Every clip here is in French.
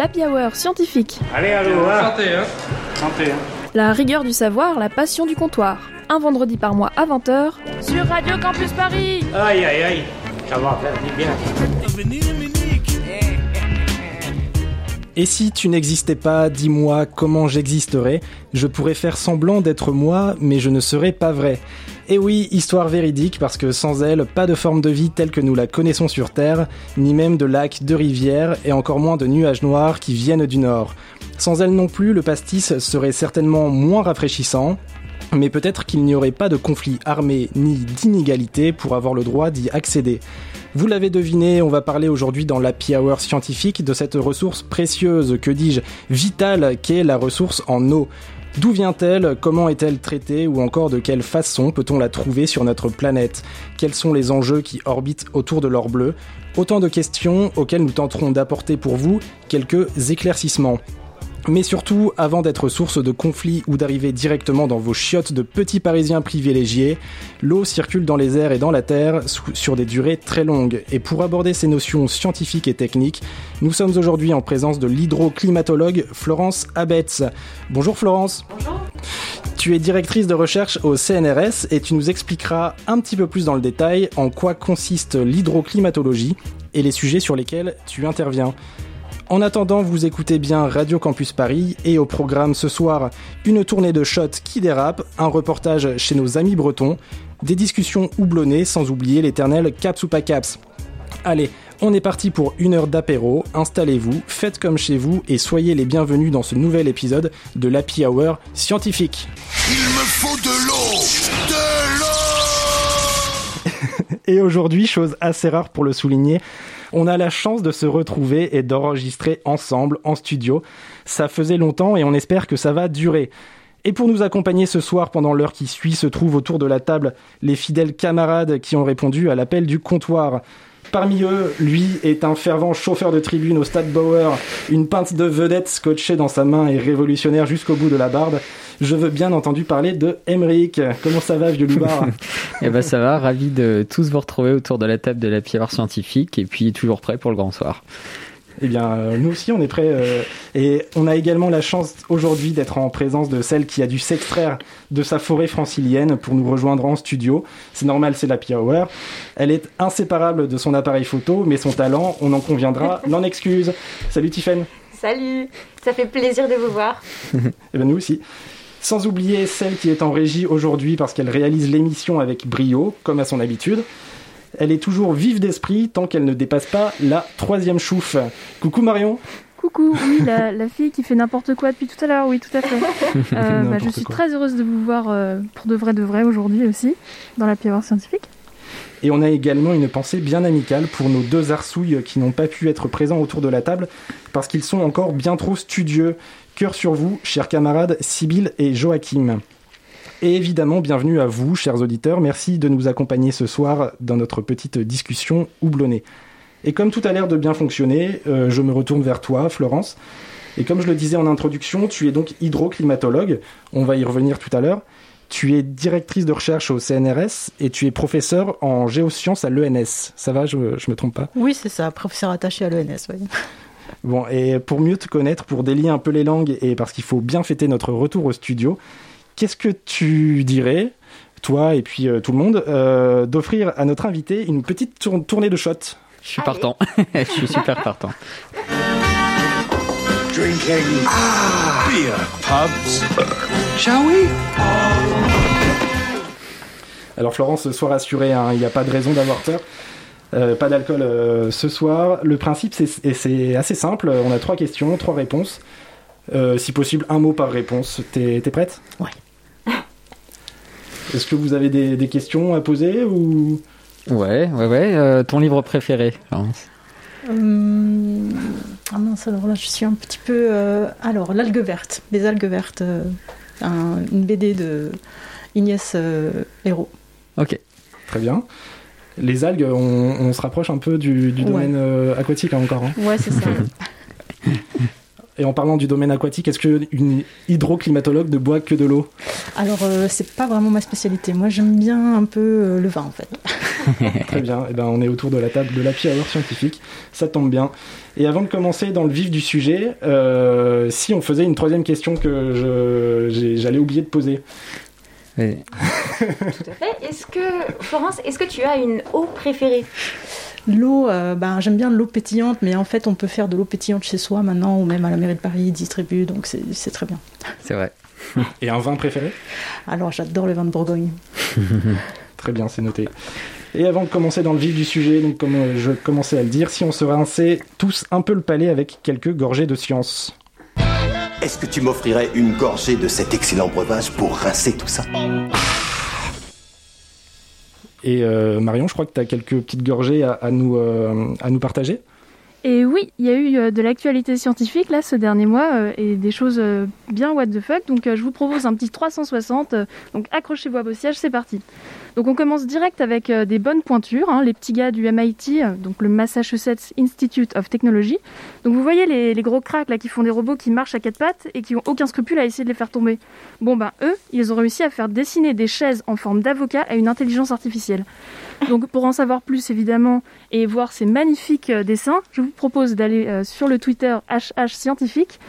l'Happy Hour scientifique. Allez, allô, Santé, hein Santé. La rigueur du savoir, la passion du comptoir. Un vendredi par mois à 20h sur Radio Campus Paris. Aïe, aïe, aïe. Ça va faire du bien. Et si tu n'existais pas, dis-moi comment j'existerais. Je pourrais faire semblant d'être moi, mais je ne serais pas vrai. Et oui, histoire véridique, parce que sans elle, pas de forme de vie telle que nous la connaissons sur Terre, ni même de lacs, de rivières, et encore moins de nuages noirs qui viennent du Nord. Sans elle non plus, le pastis serait certainement moins rafraîchissant, mais peut-être qu'il n'y aurait pas de conflit armé ni d'inégalité pour avoir le droit d'y accéder. Vous l'avez deviné, on va parler aujourd'hui dans l'Happy Hour scientifique de cette ressource précieuse, que dis-je, vitale, qu'est la ressource en eau. D'où vient-elle Comment est-elle traitée Ou encore de quelle façon peut-on la trouver sur notre planète? Quels sont les enjeux qui orbitent autour de l'or bleu? Autant de questions auxquelles nous tenterons d'apporter pour vous quelques éclaircissements. Mais surtout, avant d'être source de conflits ou d'arriver directement dans vos chiottes de petits parisiens privilégiés, l'eau circule dans les airs et dans la terre sur des durées très longues. Et pour aborder ces notions scientifiques et techniques, nous sommes aujourd'hui en présence de l'hydroclimatologue Florence Abetz. Bonjour Florence. Bonjour. Tu es directrice de recherche au CNRS et tu nous expliqueras un petit peu plus dans le détail en quoi consiste l'hydroclimatologie et les sujets sur lesquels tu interviens. En attendant, vous écoutez bien Radio Campus Paris et au programme ce soir, une tournée de shots qui dérapent, un reportage chez nos amis bretons, des discussions houblonnées sans oublier l'éternel caps ou pas caps. Allez, on est parti pour une heure d'apéro, installez-vous, faites comme chez vous et soyez les bienvenus dans ce nouvel épisode de l'Happy Hour scientifique. Il me faut de l'eau De l'eau Et aujourd'hui, chose assez rare pour le souligner, on a la chance de se retrouver et d'enregistrer ensemble en studio. Ça faisait longtemps et on espère que ça va durer. Et pour nous accompagner ce soir pendant l'heure qui suit se trouvent autour de la table les fidèles camarades qui ont répondu à l'appel du comptoir. Parmi eux, lui est un fervent chauffeur de tribune au Stade Bauer, une pinte de vedette scotchée dans sa main et révolutionnaire jusqu'au bout de la barbe. Je veux bien entendu parler de Emeric. Comment ça va, vieux loupard Eh ben ça va, ravi de tous vous retrouver autour de la table de la pierre scientifique et puis toujours prêt pour le grand soir. Eh bien, euh, nous aussi, on est prêts. euh, et on a également la chance aujourd'hui d'être en présence de celle qui a dû s'extraire de sa forêt francilienne pour nous rejoindre en studio. C'est normal, c'est la Hour. Elle est inséparable de son appareil photo, mais son talent, on en conviendra, n'en excuse. Salut Tiffen. Salut, ça fait plaisir de vous voir. Eh bien, nous aussi. Sans oublier celle qui est en régie aujourd'hui parce qu'elle réalise l'émission avec brio, comme à son habitude. Elle est toujours vive d'esprit tant qu'elle ne dépasse pas la troisième chouffe. Coucou Marion. Coucou, oui, la, la fille qui fait n'importe quoi depuis tout à l'heure, oui, tout à fait. Euh, bah, je suis quoi. très heureuse de vous voir euh, pour de vrai de vrai aujourd'hui aussi, dans la Hour scientifique. Et on a également une pensée bien amicale pour nos deux arsouilles qui n'ont pas pu être présents autour de la table parce qu'ils sont encore bien trop studieux. Cœur sur vous, chers camarades Sibyl et Joachim. Et évidemment, bienvenue à vous, chers auditeurs. Merci de nous accompagner ce soir dans notre petite discussion houblonnée. Et comme tout a l'air de bien fonctionner, euh, je me retourne vers toi, Florence. Et comme je le disais en introduction, tu es donc hydroclimatologue. On va y revenir tout à l'heure. Tu es directrice de recherche au CNRS et tu es professeur en géosciences à l'ENS. Ça va, je, je me trompe pas? Oui, c'est ça, professeur attaché à l'ENS. Oui. Bon, et pour mieux te connaître, pour délier un peu les langues et parce qu'il faut bien fêter notre retour au studio, qu'est-ce que tu dirais, toi et puis euh, tout le monde, euh, d'offrir à notre invité une petite tour- tournée de shots? Je suis Allez. partant, je suis super partant. Drinking beer pubs. Shall we? Alors Florence, sois rassurée, hein, il n'y a pas de raison d'avoir peur. Euh, pas d'alcool euh, ce soir. Le principe, c'est assez simple. On a trois questions, trois réponses. Euh, si possible, un mot par réponse. T'es t'es prête? Ouais. Est-ce que vous avez des, des questions à poser ou? Ouais, ouais, ouais. euh, ton livre préféré Florence Hum, ah mince, alors là, je suis un petit peu. euh, alors, l'algue verte, les algues vertes, euh, un- une BD de Ignès euh, Hérault. Ok. Très bien. Les algues, on, on se rapproche un peu du, du Ouais. domaine euh, aquatique hein, encore. hein. Ouais, c'est ça. Et en parlant du domaine aquatique, est-ce qu'une hydroclimatologue ne boit que de l'eau? Alors, euh, c'est pas vraiment ma spécialité. Moi, j'aime bien un peu euh, le vin, en fait. Très bien. Eh ben, on est autour de la table de la Hour scientifique. Ça tombe bien. Et avant de commencer dans le vif du sujet, euh, si on faisait une troisième question que j'allais oublier de poser. Oui. Tout à fait. Est-ce que, Florence, est-ce que tu as une eau préférée? L'eau, euh, ben, j'aime bien l'eau pétillante, mais en fait, on peut faire de l'eau pétillante chez soi maintenant, ou même à la mairie de Paris, ils distribuent, donc c'est c'est très bien. C'est vrai. Et un vin préféré? Alors, j'adore le vin de Bourgogne. Très bien, c'est noté. Et avant de commencer dans le vif du sujet, donc comme euh, je commençais à le dire, si on se rinçait tous un peu le palais avec quelques gorgées de science. Est-ce que tu m'offrirais une gorgée de cet excellent breuvage pour rincer tout ça? Et euh, Marion, je crois que tu as quelques petites gorgées à, nous, euh, à nous partager. Et oui, il y a eu euh, de l'actualité scientifique là ce dernier mois et des choses bien what the fuck. Donc je vous propose un petit 360. euh, donc accrochez-vous à vos sièges, c'est parti. Donc on commence direct avec euh, des bonnes pointures, hein, les petits gars du MIT, euh, donc le Massachusetts Institute of Technology. Donc vous voyez les, gros cracks là qui font des robots qui marchent à quatre pattes et qui ont aucun scrupule à essayer de les faire tomber. Bon ben eux, ils ont réussi à faire dessiner des chaises en forme d'avocat à une intelligence artificielle. Donc pour en savoir plus évidemment et voir ces magnifiques euh, dessins, je vous propose d'aller sur le Twitter HH scientifique.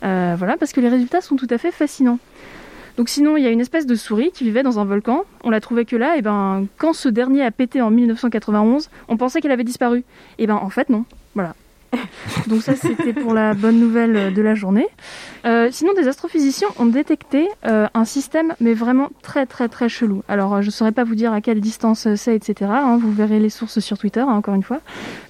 Voilà, parce que les résultats sont tout à fait fascinants. Donc sinon, il y a une espèce de souris qui vivait dans un volcan. On l'a trouvée que là, et ben quand ce dernier a pété en 1991, on pensait qu'elle avait disparu. Et ben en fait non. Voilà. Donc ça c'était pour la bonne nouvelle euh, de la journée. Euh, sinon des astrophysiciens ont détecté euh, un système mais vraiment très très très chelou. Alors je saurais pas vous dire à quelle distance c'est etc. hein, vous verrez les sources sur Twitter hein, encore une fois.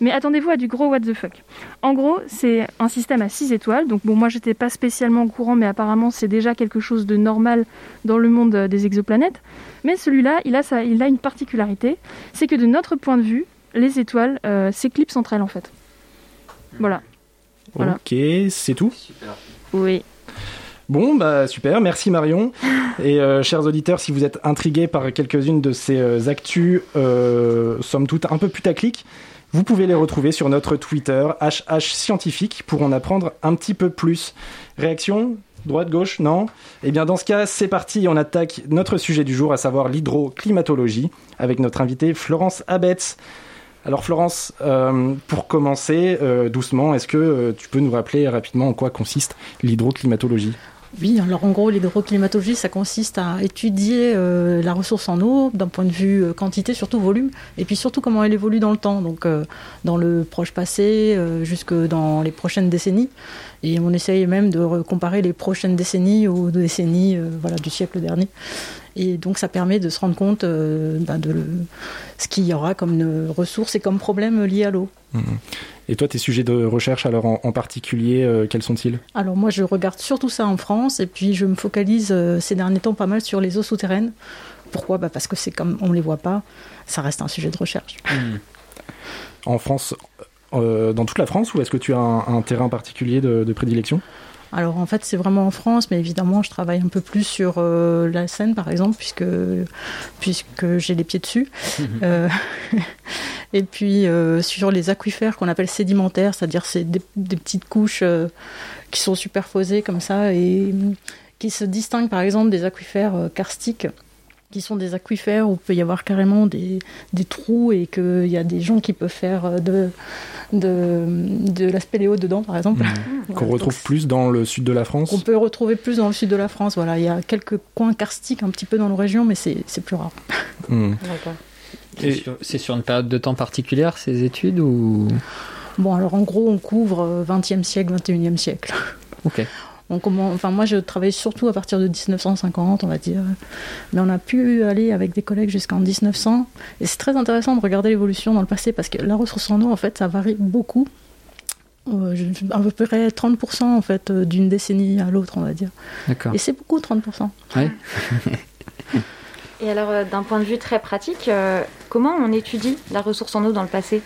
Mais attendez-vous à du gros what the fuck. En gros c'est un système à 6 étoiles. Donc bon moi j'étais pas spécialement au courant mais apparemment c'est déjà quelque chose de normal dans le monde des exoplanètes. Mais celui-là il a, il a une particularité, c'est que de notre point de vue les étoiles s'éclipsent entre elles en fait. Voilà. Voilà. Ok, c'est tout. Oui. Bon, bah super, merci Marion. Et euh, chers auditeurs, si vous êtes intrigués par quelques-unes de ces euh, actus, euh, somme toute un peu putaclic, vous pouvez les retrouver sur notre Twitter, HH Scientifique, pour en apprendre un petit peu plus. Réaction? Droite, gauche? Non? Eh bien, dans ce cas, c'est parti. On attaque notre sujet du jour, à savoir l'hydroclimatologie, avec notre invitée Florence Abetz. Alors, Florence, euh, pour commencer euh, doucement, est-ce que euh, tu peux nous rappeler rapidement en quoi consiste l'hydroclimatologie? Oui, alors en gros, l'hydroclimatologie, ça consiste à étudier la ressource en eau d'un point de vue quantité, surtout volume, et puis surtout comment elle évolue dans le temps, donc dans le proche passé, jusque dans les prochaines décennies. Et on essaye même de re- comparer les prochaines décennies aux décennies voilà, du siècle dernier. Et donc ça permet de se rendre compte euh, ben, de le- ce qu'il y aura comme euh, ressources et comme problèmes liés à l'eau. Et toi, tes sujets de recherche, alors en, en particulier, euh, quels sont-ils? Alors moi, je regarde surtout ça en France, et puis je me focalise euh, ces derniers temps pas mal sur les eaux souterraines. Pourquoi? Bah Parce que c'est comme on les voit pas, ça reste un sujet de recherche. En France, euh, dans toute la France, ou est-ce que tu as un, un terrain particulier de, de prédilection? Alors en fait, c'est vraiment en France, mais évidemment, je travaille un peu plus sur euh, la Seine, par exemple, puisque, puisque j'ai les pieds dessus. Euh, et puis euh, sur les aquifères qu'on appelle sédimentaires, c'est-à-dire c'est des, des petites couches qui sont superposées comme ça et qui se distinguent par exemple des aquifères karstiques qui sont des aquifères où il peut y avoir carrément des, des trous et qu'il y a des gens qui peuvent faire euh, de, de, de la spéléo dedans, par exemple. Voilà, Qu'on donc retrouve plus dans le sud de la France on peut retrouver plus dans le sud de la France. Voilà, il y a quelques coins karstiques un petit peu dans nos régions, mais c'est c'est plus rare. Hmm. C'est sur- une période de temps particulière ces études ou Bon, alors en gros, on couvre euh, 20e siècle, 21e siècle. Ok. On commence, enfin, moi, je travaille surtout à partir de 1950, on va dire. Mais on a pu aller avec des collègues jusqu'en 1900. Et c'est très intéressant de regarder l'évolution dans le passé parce que la ressource en eau, en fait, ça varie beaucoup. Euh, je- à peu près 30% en fait euh, d'une décennie à l'autre, on va dire. D'accord. Et c'est beaucoup, 30%. Ouais. Et alors, euh, d'un point de vue très pratique, euh, comment on étudie la ressource en eau dans le passé?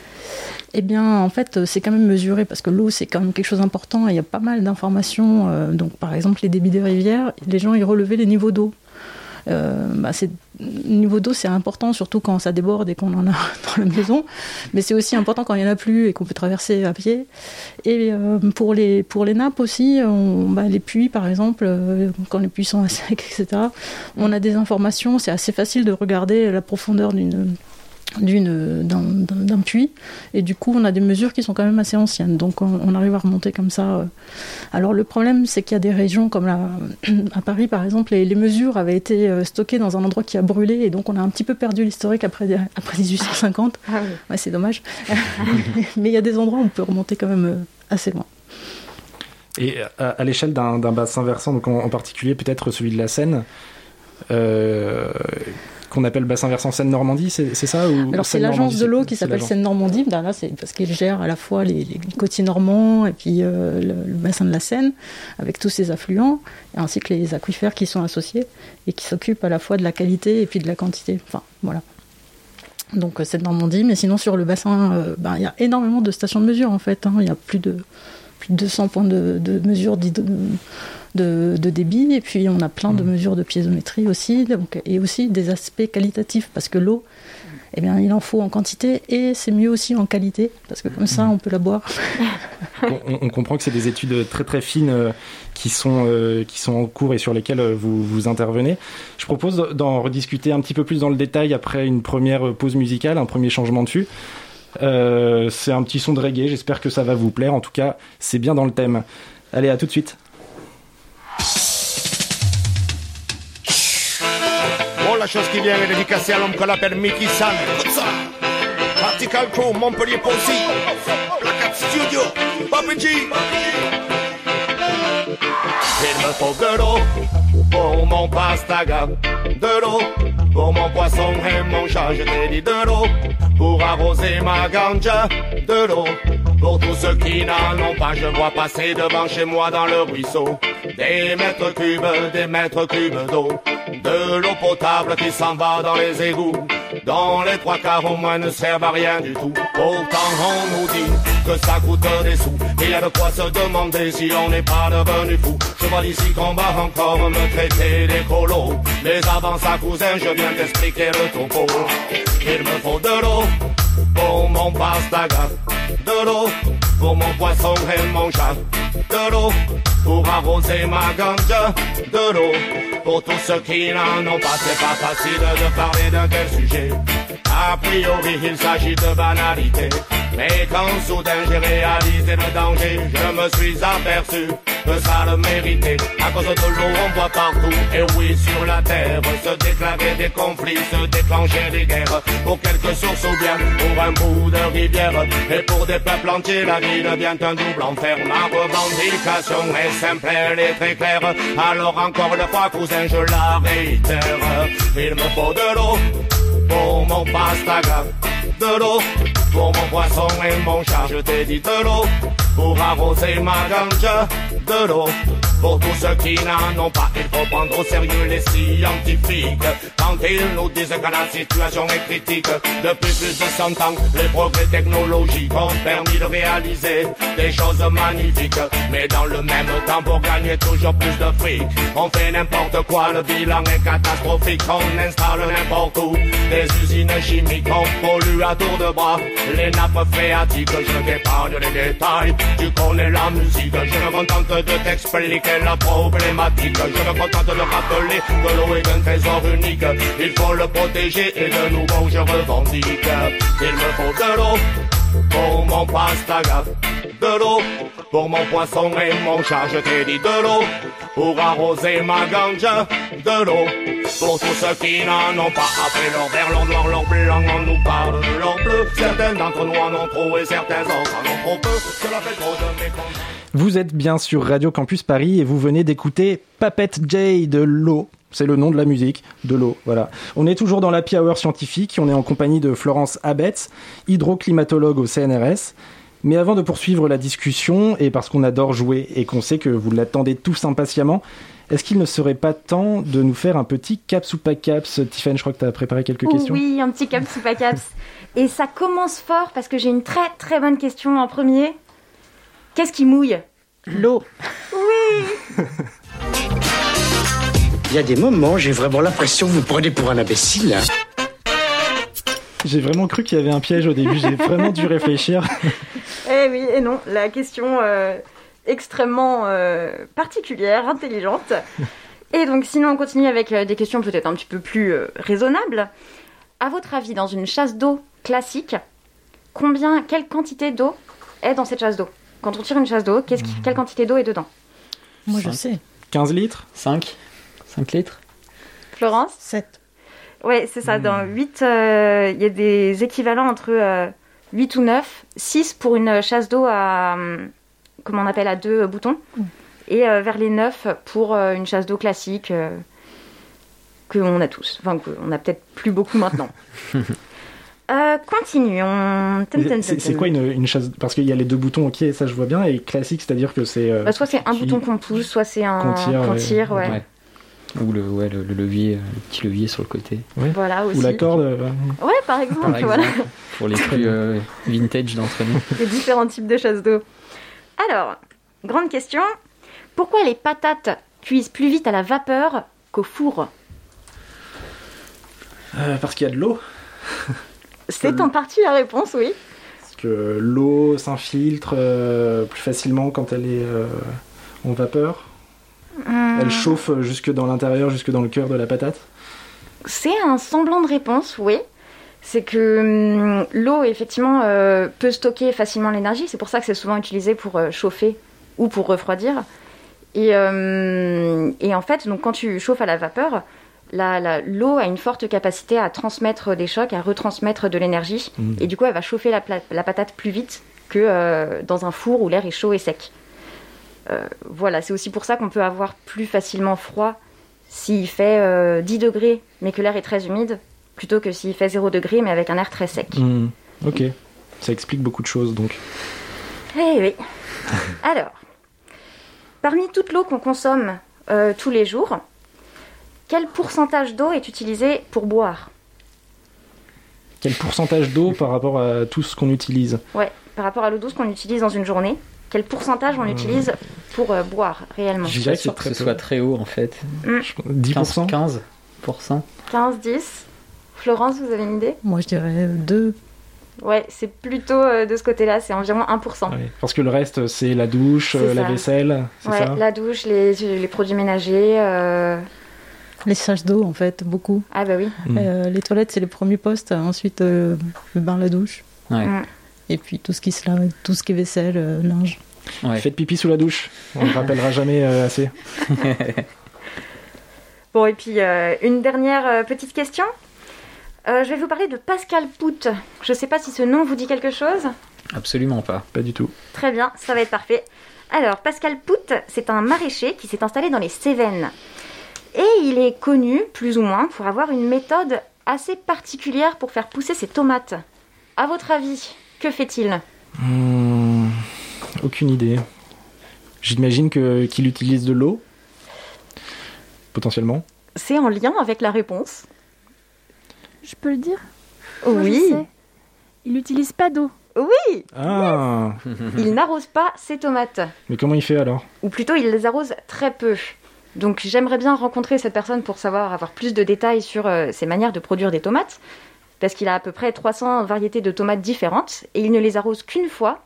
Eh bien, en fait, euh, c'est quand même mesuré parce que l'eau, c'est quand même quelque chose d'important il y a pas mal d'informations. donc, par exemple, les débits de rivières, les gens, ils relevaient les niveaux d'eau. Euh, bah, niveau d'eau, c'est important, surtout quand ça déborde et qu'on en a dans la maison. Mais c'est aussi important quand il n'y en a plus et qu'on peut traverser à pied. Et euh, pour, les, pour les nappes aussi, bah, les puits, par exemple, euh, quand les puits sont à sec, etc., on a des informations. C'est assez facile de regarder la profondeur d'une d'un, puits. Et du coup on a des mesures qui sont quand même assez anciennes. Donc on, on arrive à remonter comme ça euh. alors le problème c'est qu'il y a des régions comme la, à Paris par exemple les, les mesures avaient été euh, stockées dans un endroit qui a brûlé. Et donc on a un petit peu perdu l'historique après après 1850 Ah oui. ouais c'est dommage. Mais il y a des endroits où on peut remonter quand même euh, assez loin. Et à, à l'échelle d'un d'un bassin versant, donc en, en particulier peut-être celui de la Seine, euh, qu'on appelle bassin versant Seine-Normandie, c'est ça ou Alors c'est l'agence de l'eau qui s'appelle. Seine-Normandie. Ben là, c'est parce qu'il gère à la fois les, les côtiers normands et puis euh, le, le bassin de la Seine avec tous ses affluents, ainsi que les aquifères qui sont associés et qui s'occupent à la fois de la qualité et puis de la quantité. Enfin voilà. Donc euh, Seine-Normandie, mais sinon sur le bassin, euh, ben, il y a énormément de stations de mesure en fait. hein. Il y a plus de plus de 200 points de, de mesure de, de débit et puis on a plein de mesures de piézométrie aussi donc, et aussi des aspects qualitatifs parce que l'eau eh bien, il en faut en quantité et c'est mieux aussi en qualité parce que comme ça on peut la boire. on, on- on comprend que c'est des études très très fines euh, qui, sont, euh, qui sont en cours et sur lesquelles euh, vous, vous intervenez. Je propose d'en rediscuter un petit peu plus dans le détail après une première pause musicale, un premier changement de fût. Euh, c'est un petit son de reggae, j'espère que ça va vous plaire. En tout cas, c'est bien dans le thème. Allez, à tout de suite. La chose qui vient est dédicacée à l'homme qu'on appelle Mickey San. Particle Crew, Montpellier Possi. Placat Studio, Bobby G. Il me faut de l'eau pour mon pastaga. De l'eau pour mon poisson et mon chat. Je t'ai dit de l'eau pour arroser ma ganja. De l'eau pour tous ceux qui n'en ont pas. Je vois passer devant chez moi dans le ruisseau. Des mètres cubes, des mètres cubes d'eau. De l'eau potable qui s'en va dans les égouts. Dans les trois quarts au moins ne servent à rien du tout. Pourtant on nous dit que ça coûte des sous. Et y a de quoi se demander si on n'est pas devenu fou. Je vois ici qu'on va encore me traiter d'écolo. Mais avant ça cousin, je viens t'expliquer le topo. Il me faut de l'eau pour mon pastaga. De l'eau pour mon poisson et mon. De l'eau pour arroser ma ganja. De l'eau pour tous ceux qui n'en ont pas. C'est pas facile de parler d'un tel sujet. A priori, il s'agit de banalité. Mais quand soudain j'ai réalisé le danger, je me suis aperçu que ça le méritait. À cause de l'eau, on voit partout, et oui, sur la terre, se déclarer des conflits, se déclencher des guerres. Pour quelques sources ou bien pour un bout de rivière. Et pour des peuples entiers, la vie devient un double enfer. Ma revendication est simple, elle est très claire. Alors encore une fois, cousin, je la réitère. Il me faut de l'eau pour mon pastaga. De l'eau pour mon poisson et mon chat. Je t'ai dit de l'eau pour arroser ma ganja. De l'eau pour tous ceux qui n'en ont pas. Il faut prendre au sérieux les scientifiques. Quand ils nous disent que la situation est critique. Depuis plus de 100 ans, les progrès technologiques ont permis de réaliser des choses magnifiques. Mais dans le même temps, pour gagner toujours plus de fric, on fait n'importe quoi, le bilan est catastrophique. On installe n'importe où des usines chimiques, on pollue à tour de bras les nappes phréatiques. Je t'épargne les détails, tu connais la musique. Je me contente de t'expliquer la problématique. Je me contente de rappeler que l'eau est un trésor unique. Il faut le protéger et de nouveau je revendique. Il me faut de l'eau pour mon pastaga. De l'eau pour mon poisson et mon chat. Je t'ai dit de l'eau pour arroser ma ganja. De l'eau pour tous ceux qui n'en ont pas. Après leur vert, leur noir, leur blanc, on nous parle de leur bleu. Certains d'entre nous en ont trop et certains autres en ont trop peu. Cela fait trop de mécontents. Vous êtes bien sur Radio Campus Paris et vous venez d'écouter Papette J de l'eau. C'est le nom de la musique, de l'eau, voilà. On est toujours dans l'Happy Hour scientifique, on est en compagnie de Florence Abetz, hydroclimatologue au CNRS. Mais avant de poursuivre la discussion, et parce qu'on adore jouer et qu'on sait que vous l'attendez tous impatiemment, est-ce qu'il ne serait pas temps de nous faire un petit caps ou pas caps Tiffany, je crois que tu as préparé quelques questions. Oui, un petit caps ou pas caps. Et ça commence fort parce que j'ai une très très bonne question en premier. Qu'est-ce qui mouille? L'eau. Oui Il y a des moments, j'ai vraiment l'impression que vous me prenez pour un imbécile. J'ai vraiment cru qu'il y avait un piège au début, j'ai vraiment dû réfléchir. Eh oui, et non, la question euh, extrêmement euh, particulière, intelligente. Et donc sinon on continue avec euh, des questions peut-être un petit peu plus euh, raisonnables. à votre avis, dans une chasse d'eau classique, combien, quelle quantité d'eau est dans cette chasse d'eau? Quand on tire une chasse d'eau, qu'est-ce qui- quelle quantité d'eau est dedans Moi, je Cinq. sais. 15 litres 5 5 litres Florence 7. Ouais, c'est ça. Dans 8, il y a des équivalents entre euh, 8 ou 9, 6 pour une chasse d'eau à, hum, comment on appelle, à deux boutons, et euh, vers les 9 pour euh, une chasse d'eau classique euh, que on a tous. Enfin, qu'on a peut-être plus beaucoup maintenant. Euh, continuons. C'est quoi une, une chasse Parce qu'il y a les deux boutons, ok, ça je vois bien, et classique, c'est-à-dire que c'est. euh, Bah, Soit c'est un bouton qu'on pousse, soit c'est un qu'on tire, ouais. tire, ouais. Ouais. Ou le, ouais, le, le levier, euh, le petit levier sur le côté. Voilà aussi. Ou la corde. Ouais, par exemple, Par exemple, voilà. pour les plus euh, vintage d'entre nous. les différents types de chasse d'eau. Alors, grande question. Pourquoi les patates cuisent plus vite à la vapeur qu'au four? Euh, parce qu'il y a de l'eau. C'est en partie la réponse, oui. Parce que l'eau s'infiltre euh, plus facilement quand elle est euh, en vapeur. Hum, Elle chauffe jusque dans l'intérieur, jusque dans le cœur de la patate. C'est un semblant de réponse, oui. C'est que hum, l'eau, effectivement, euh, peut stocker facilement l'énergie. C'est pour ça que c'est souvent utilisé pour chauffer ou pour refroidir. Et, et en fait, donc, quand tu chauffes à la vapeur, l'eau a une forte capacité à transmettre des chocs, à retransmettre de l'énergie. Mm. Et du coup, elle va chauffer la, patate plus vite que euh, dans un four où l'air est chaud et sec. Euh, voilà, c'est aussi pour ça qu'on peut avoir plus facilement froid s'il fait euh, 10 degrés mais que l'air est très humide, plutôt que s'il fait 0 degré mais avec un air très sec. Hmm, Ok, ça explique beaucoup de choses donc. Eh oui. Alors, parmi toute l'eau qu'on consomme euh, tous les jours, quel pourcentage d'eau est utilisé pour boire Quel pourcentage d'eau par rapport à tout ce qu'on utilise Ouais, par rapport à l'eau douce qu'on utilise dans une journée, quel pourcentage on utilise pour euh, boire réellement Je dirais que ce soit très haut en fait. 10% 15, 15%. 15, 10 Florence, vous avez une idée Moi, je dirais 2. Ouais, c'est plutôt euh, de ce côté-là, c'est environ 1%. Ouais, Parce que le reste, c'est la douche, euh, la vaisselle, c'est Ouais, ça la douche, les, les produits ménagers. Les chasses d'eau, en fait, beaucoup. Ah bah oui. Mm. Euh, les toilettes, c'est les premiers postes. Ensuite, euh, le bain, la douche. Ouais. Mm. Et puis tout ce qui se lave, tout ce qui est vaisselle, euh, linge. Ouais. Faites pipi sous la douche, on ne le rappellera jamais euh, assez. Bon, et puis euh, une dernière petite question. Euh, je vais vous parler de Pascal Pout. Je sais pas si ce nom vous dit quelque chose. Absolument pas. Pas du tout. Très bien, ça va être parfait. Alors, Pascal Pout, c'est un maraîcher qui s'est installé dans les Cévennes. Et il est connu, plus ou moins, pour avoir une méthode assez particulière pour faire pousser ses tomates. À votre avis, que fait-il? Hmm, aucune idée. J'imagine que qu'il utilise de l'eau, potentiellement. C'est en lien avec la réponse. Je peux le dire? Oui. Il n'utilise pas d'eau. oui, Ah, il n'arrose pas ses tomates. mais comment il fait alors? Ou plutôt il les arrose très peu. Donc j'aimerais bien rencontrer cette personne pour savoir avoir plus de détails sur euh, ses manières de produire des tomates, parce qu'il a à peu près 300 variétés de tomates différentes et il ne les arrose qu'une fois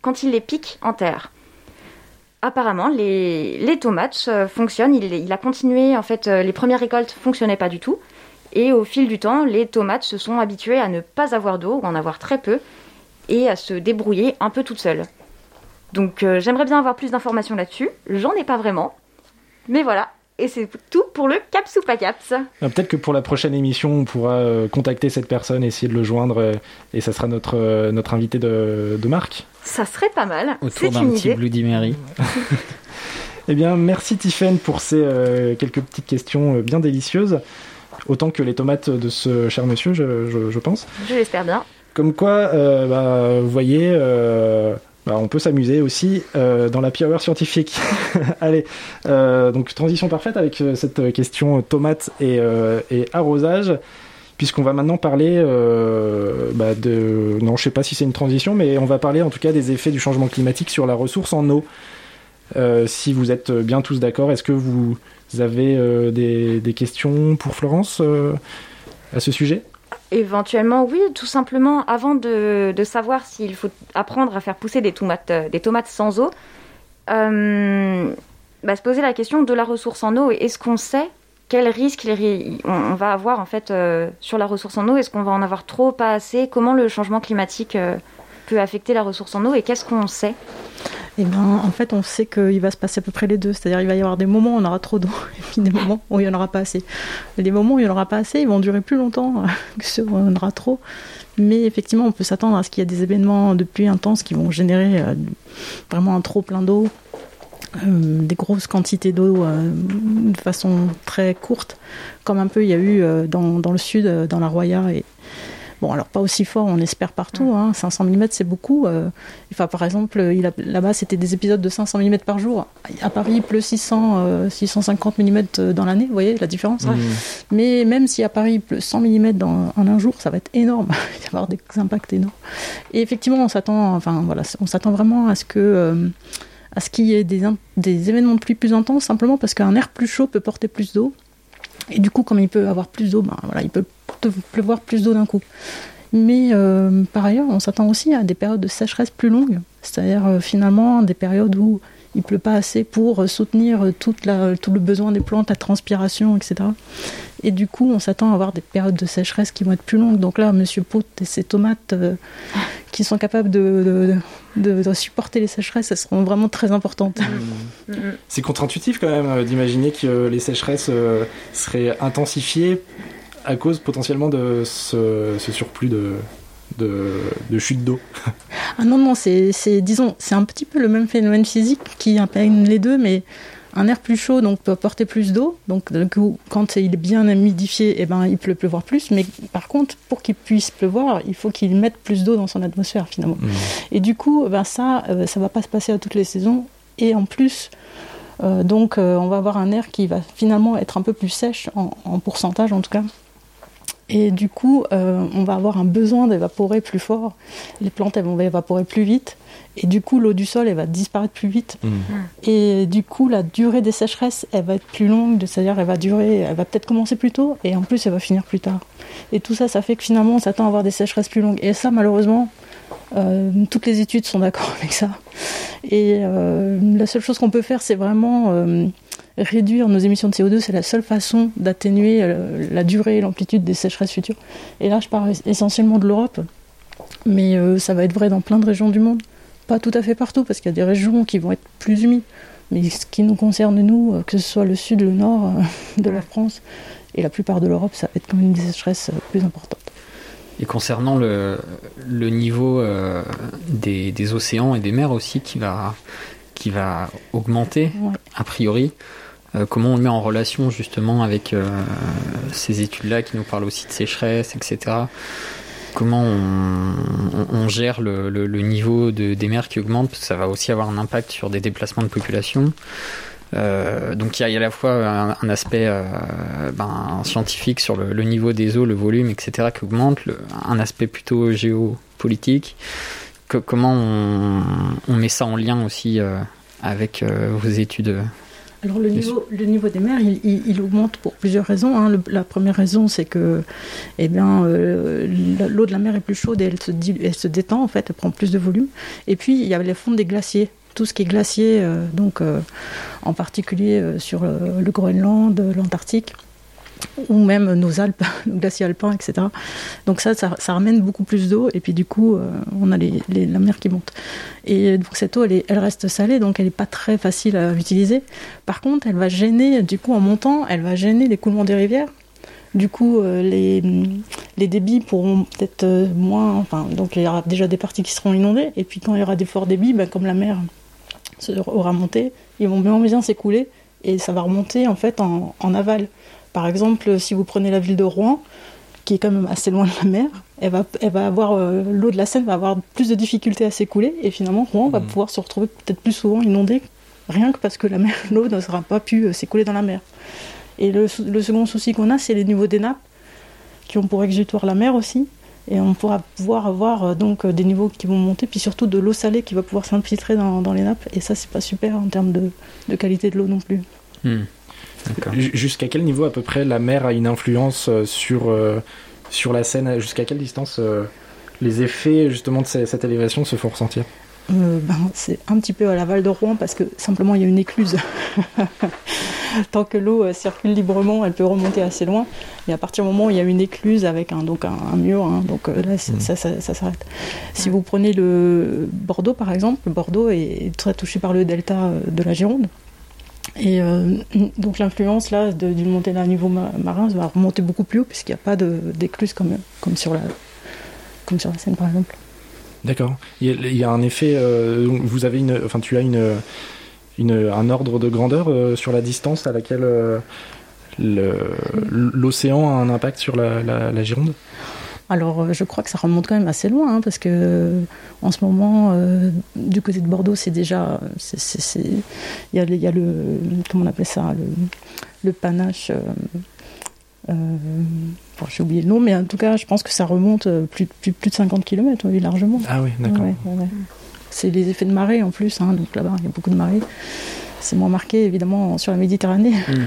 quand il les pique en terre. Apparemment, les, les tomates euh, fonctionnent. Il, a continué, en fait, euh, les premières récoltes fonctionnaient pas du tout. Et au fil du temps, les tomates se sont habituées à ne pas avoir d'eau ou en avoir très peu et à se débrouiller un peu toutes seules. Donc j'aimerais bien avoir plus d'informations là-dessus. J'en ai pas vraiment. Mais voilà. Et c'est tout pour le Caps ou pas Caps. Ah, Peut-être que pour la prochaine émission, on pourra euh, contacter cette personne, essayer de le joindre, euh, et ça sera notre, euh, notre invité de, de marque. Ça serait pas mal. Autour C'est d'un petit idée. Bloody Mary. Eh bien, merci Tiffen pour ces euh, quelques petites questions euh, bien délicieuses, autant que les tomates de ce cher monsieur, je, je- je pense. Je l'espère bien. Comme quoi, euh, bah, vous voyez, euh, bah, on peut s'amuser aussi euh, dans la Power scientifique. Allez, euh, donc transition parfaite avec euh, cette question tomate et, et arrosage, puisqu'on va maintenant parler bah, de... Non, je sais pas si c'est une transition, mais on va parler en tout cas des effets du changement climatique sur la ressource en eau. Si vous êtes bien tous d'accord, est-ce que vous avez des, questions pour Florence à ce sujet? Éventuellement, oui, tout simplement, avant de, savoir s'il faut apprendre à faire pousser des tomates, euh, sans eau, euh, bah, se poser la question de la ressource en eau. Est-ce qu'on sait quel risque on va avoir en fait sur la ressource en eau? Est-ce qu'on va en avoir trop, pas assez? Comment le changement climatique peut affecter la ressource en eau? Et qu'est-ce qu'on sait? Eh ben, en fait, on sait qu'il va se passer à peu près les deux. C'est-à-dire, il va y avoir des moments où on aura trop d'eau et puis des moments où il n'y en aura pas assez. Les moments où il n'y en aura pas assez, ils vont durer plus longtemps que ceux où y en aura trop. Mais effectivement, on peut s'attendre à ce qu'il y ait des événements de pluie intenses qui vont générer euh, vraiment un trop plein d'eau, euh, des grosses quantités d'eau euh, de façon très courte, comme un peu il y a eu dans, dans, le sud, dans la Roya et, Bon, alors pas aussi fort, on espère partout. 500 mm, c'est beaucoup. Euh, enfin, par exemple, là-bas, c'était des épisodes de 500 mm par jour. À Paris, il pleut 600, 650 mm dans l'année. Vous voyez la différence mmh. Mais même si à Paris, il pleut 100 mm dans, en un jour, ça va être énorme. il va y avoir des impacts énormes. Et effectivement, on s'attend, enfin voilà, on s'attend vraiment à ce que euh, à ce qu'il y ait des, des, événements de pluie plus intenses, simplement parce qu'un air plus chaud peut porter plus d'eau. Et du coup, comme il peut avoir plus d'eau, ben, voilà, il peut pleuvoir plus d'eau d'un coup. Mais euh, par ailleurs, on s'attend aussi à des périodes de sécheresse plus longues, c'est-à-dire euh, finalement des périodes où il pleut pas assez pour soutenir tout le besoin des plantes, la transpiration, etc. Et du coup, on s'attend à avoir des périodes de sécheresse qui vont être plus longues. Donc là, Monsieur Pote et ses tomates euh, qui sont capables de, supporter les sécheresses, elles seront vraiment très importantes. Mmh. C'est contre-intuitif quand même d'imaginer que les sécheresses seraient intensifiées à cause potentiellement de ce, surplus de, de, chute d'eau. Ah non, non, c'est, disons, c'est un petit peu le même phénomène physique qui impacte les deux, mais un air plus chaud donc peut apporter plus d'eau. Donc quand il est bien humidifié, eh ben, il peut pleuvoir plus. Mais par contre, pour qu'il puisse pleuvoir, il faut qu'il mette plus d'eau dans son atmosphère finalement. Mmh. Et du coup, ben, ça, euh, ça va pas se passer à toutes les saisons. Et en plus, euh, donc euh, on va avoir un air qui va finalement être un peu plus sèche en pourcentage en tout cas et du coup, euh, on va avoir un besoin d'évaporer plus fort. Les plantes, elles vont évaporer plus vite. Et du coup, l'eau du sol, elle va disparaître plus vite. Mmh. Et du coup, la durée des sécheresses, elle va être plus longue. C'est-à-dire, elle va durer, elle va peut-être commencer plus tôt. Et en plus, elle va finir plus tard. Et tout ça, ça fait que finalement, on s'attend à avoir des sécheresses plus longues. Et ça, malheureusement, euh, toutes les études sont d'accord avec ça. Et euh, la seule chose qu'on peut faire, c'est vraiment réduire nos émissions de CO2, c'est la seule façon d'atténuer euh, la durée et l'amplitude des sécheresses futures. Et là, je parle essentiellement de l'Europe, mais euh, ça va être vrai dans plein de régions du monde. Pas tout à fait partout, parce qu'il y a des régions qui vont être plus humides. Mais ce qui nous concerne, nous, euh, que ce soit le sud, le nord de la France et la plupart de l'Europe, ça va être quand même des sécheresses plus importantes. Et concernant le, le niveau des, des, océans et des mers aussi qui va, qui va augmenter, a priori, euh, comment on le met en relation justement avec euh, ces études-là qui nous parlent aussi de sécheresse, etc. Comment on, gère le, niveau de, des mers qui augmente parce que ça va aussi avoir un impact sur des déplacements de population. Euh, donc il y, a à la fois un, aspect ben, scientifique sur le, niveau des eaux, le volume, etc. qui augmente, un aspect plutôt géopolitique. comment on, met ça en lien aussi avec vos études? Alors le niveau, le niveau des mers, il, augmente pour plusieurs raisons. Hein. la première raison, c'est que eh bien, euh, l'eau de la mer est plus chaude et elle se, elle se détend, en fait, elle prend plus de volume. Et puis, il y a les fonds des glaciers. Tout ce qui est glacier, euh, donc euh, en particulier sur le Groenland, l'Antarctique ou même nos Alpes, nos glaciers alpins, etc. Donc ça, ça, ramène beaucoup plus d'eau, et puis du coup, euh, on a la mer qui monte. Et donc cette eau, elle, reste salée, donc elle n'est pas très facile à utiliser. Par contre, elle va gêner, du coup, en montant, elle va gêner l'écoulement des rivières. Du coup, euh, les, débits pourront peut-être euh, moins. Enfin, donc il y aura déjà des parties qui seront inondées, et puis quand il y aura des forts débits, ben, comme la mer aura monté, ils vont bien bien s'écouler, et ça va remonter en aval. Par exemple, si vous prenez la ville de Rouen, qui est quand même assez loin de la mer, elle va, elle va avoir euh, l'eau de la Seine va avoir plus de difficultés à s'écouler et finalement Rouen va mmh. pouvoir se retrouver peut-être plus souvent inondée rien que parce que la mer, l'eau ne sera pas pu euh, s'écouler dans la mer. Et le, second souci qu'on a, c'est les niveaux des nappes qui ont pour exutoire la mer aussi. Et on pourra pouvoir avoir euh, donc des niveaux qui vont monter, puis surtout de l'eau salée qui va pouvoir s'infiltrer dans, dans, les nappes. Et ça, c'est pas super en termes de, de qualité de l'eau non plus. Mmh. Jusqu'à quel niveau à peu près la mer a une influence euh, sur, euh, sur la Seine Jusqu'à quelle distance euh, les effets justement de cette élévation se font ressentir? Ben, c'est un petit peu à l'aval de Rouen parce que simplement il y a une écluse. Tant que l'eau circule librement, elle peut remonter assez loin. Et à partir du moment où il y a une écluse avec un, donc un, mur, hein, donc là, mmh. ça, ça, ça s'arrête. Si vous prenez le Bordeaux, par exemple, Bordeaux est très touché par le delta de la Gironde. Et euh, donc l'influence là d'une montée d'un niveau marin va remonter beaucoup plus haut puisqu'il n'y a pas d'écluse comme, comme, sur la, comme sur la Seine par exemple. D'accord. Il, y a un effet. Euh, vous avez une, enfin tu as une, un ordre de grandeur euh, sur la distance à laquelle l'océan a un impact sur la Gironde? Alors, euh, je crois que ça remonte quand même assez loin, hein, parce que en ce moment, euh, du côté de Bordeaux, c'est déjà, il y, a, le, comment on appelle ça, le, panache. Euh, j'ai oublié le nom, mais en tout cas, je pense que ça remonte plus, plus, plus de 50 km, oui, largement. Ah oui, d'accord. c'est les effets de marée en plus, hein, donc là-bas, il y a beaucoup de marée. C'est moins marqué, évidemment, sur la Méditerranée. Hmm.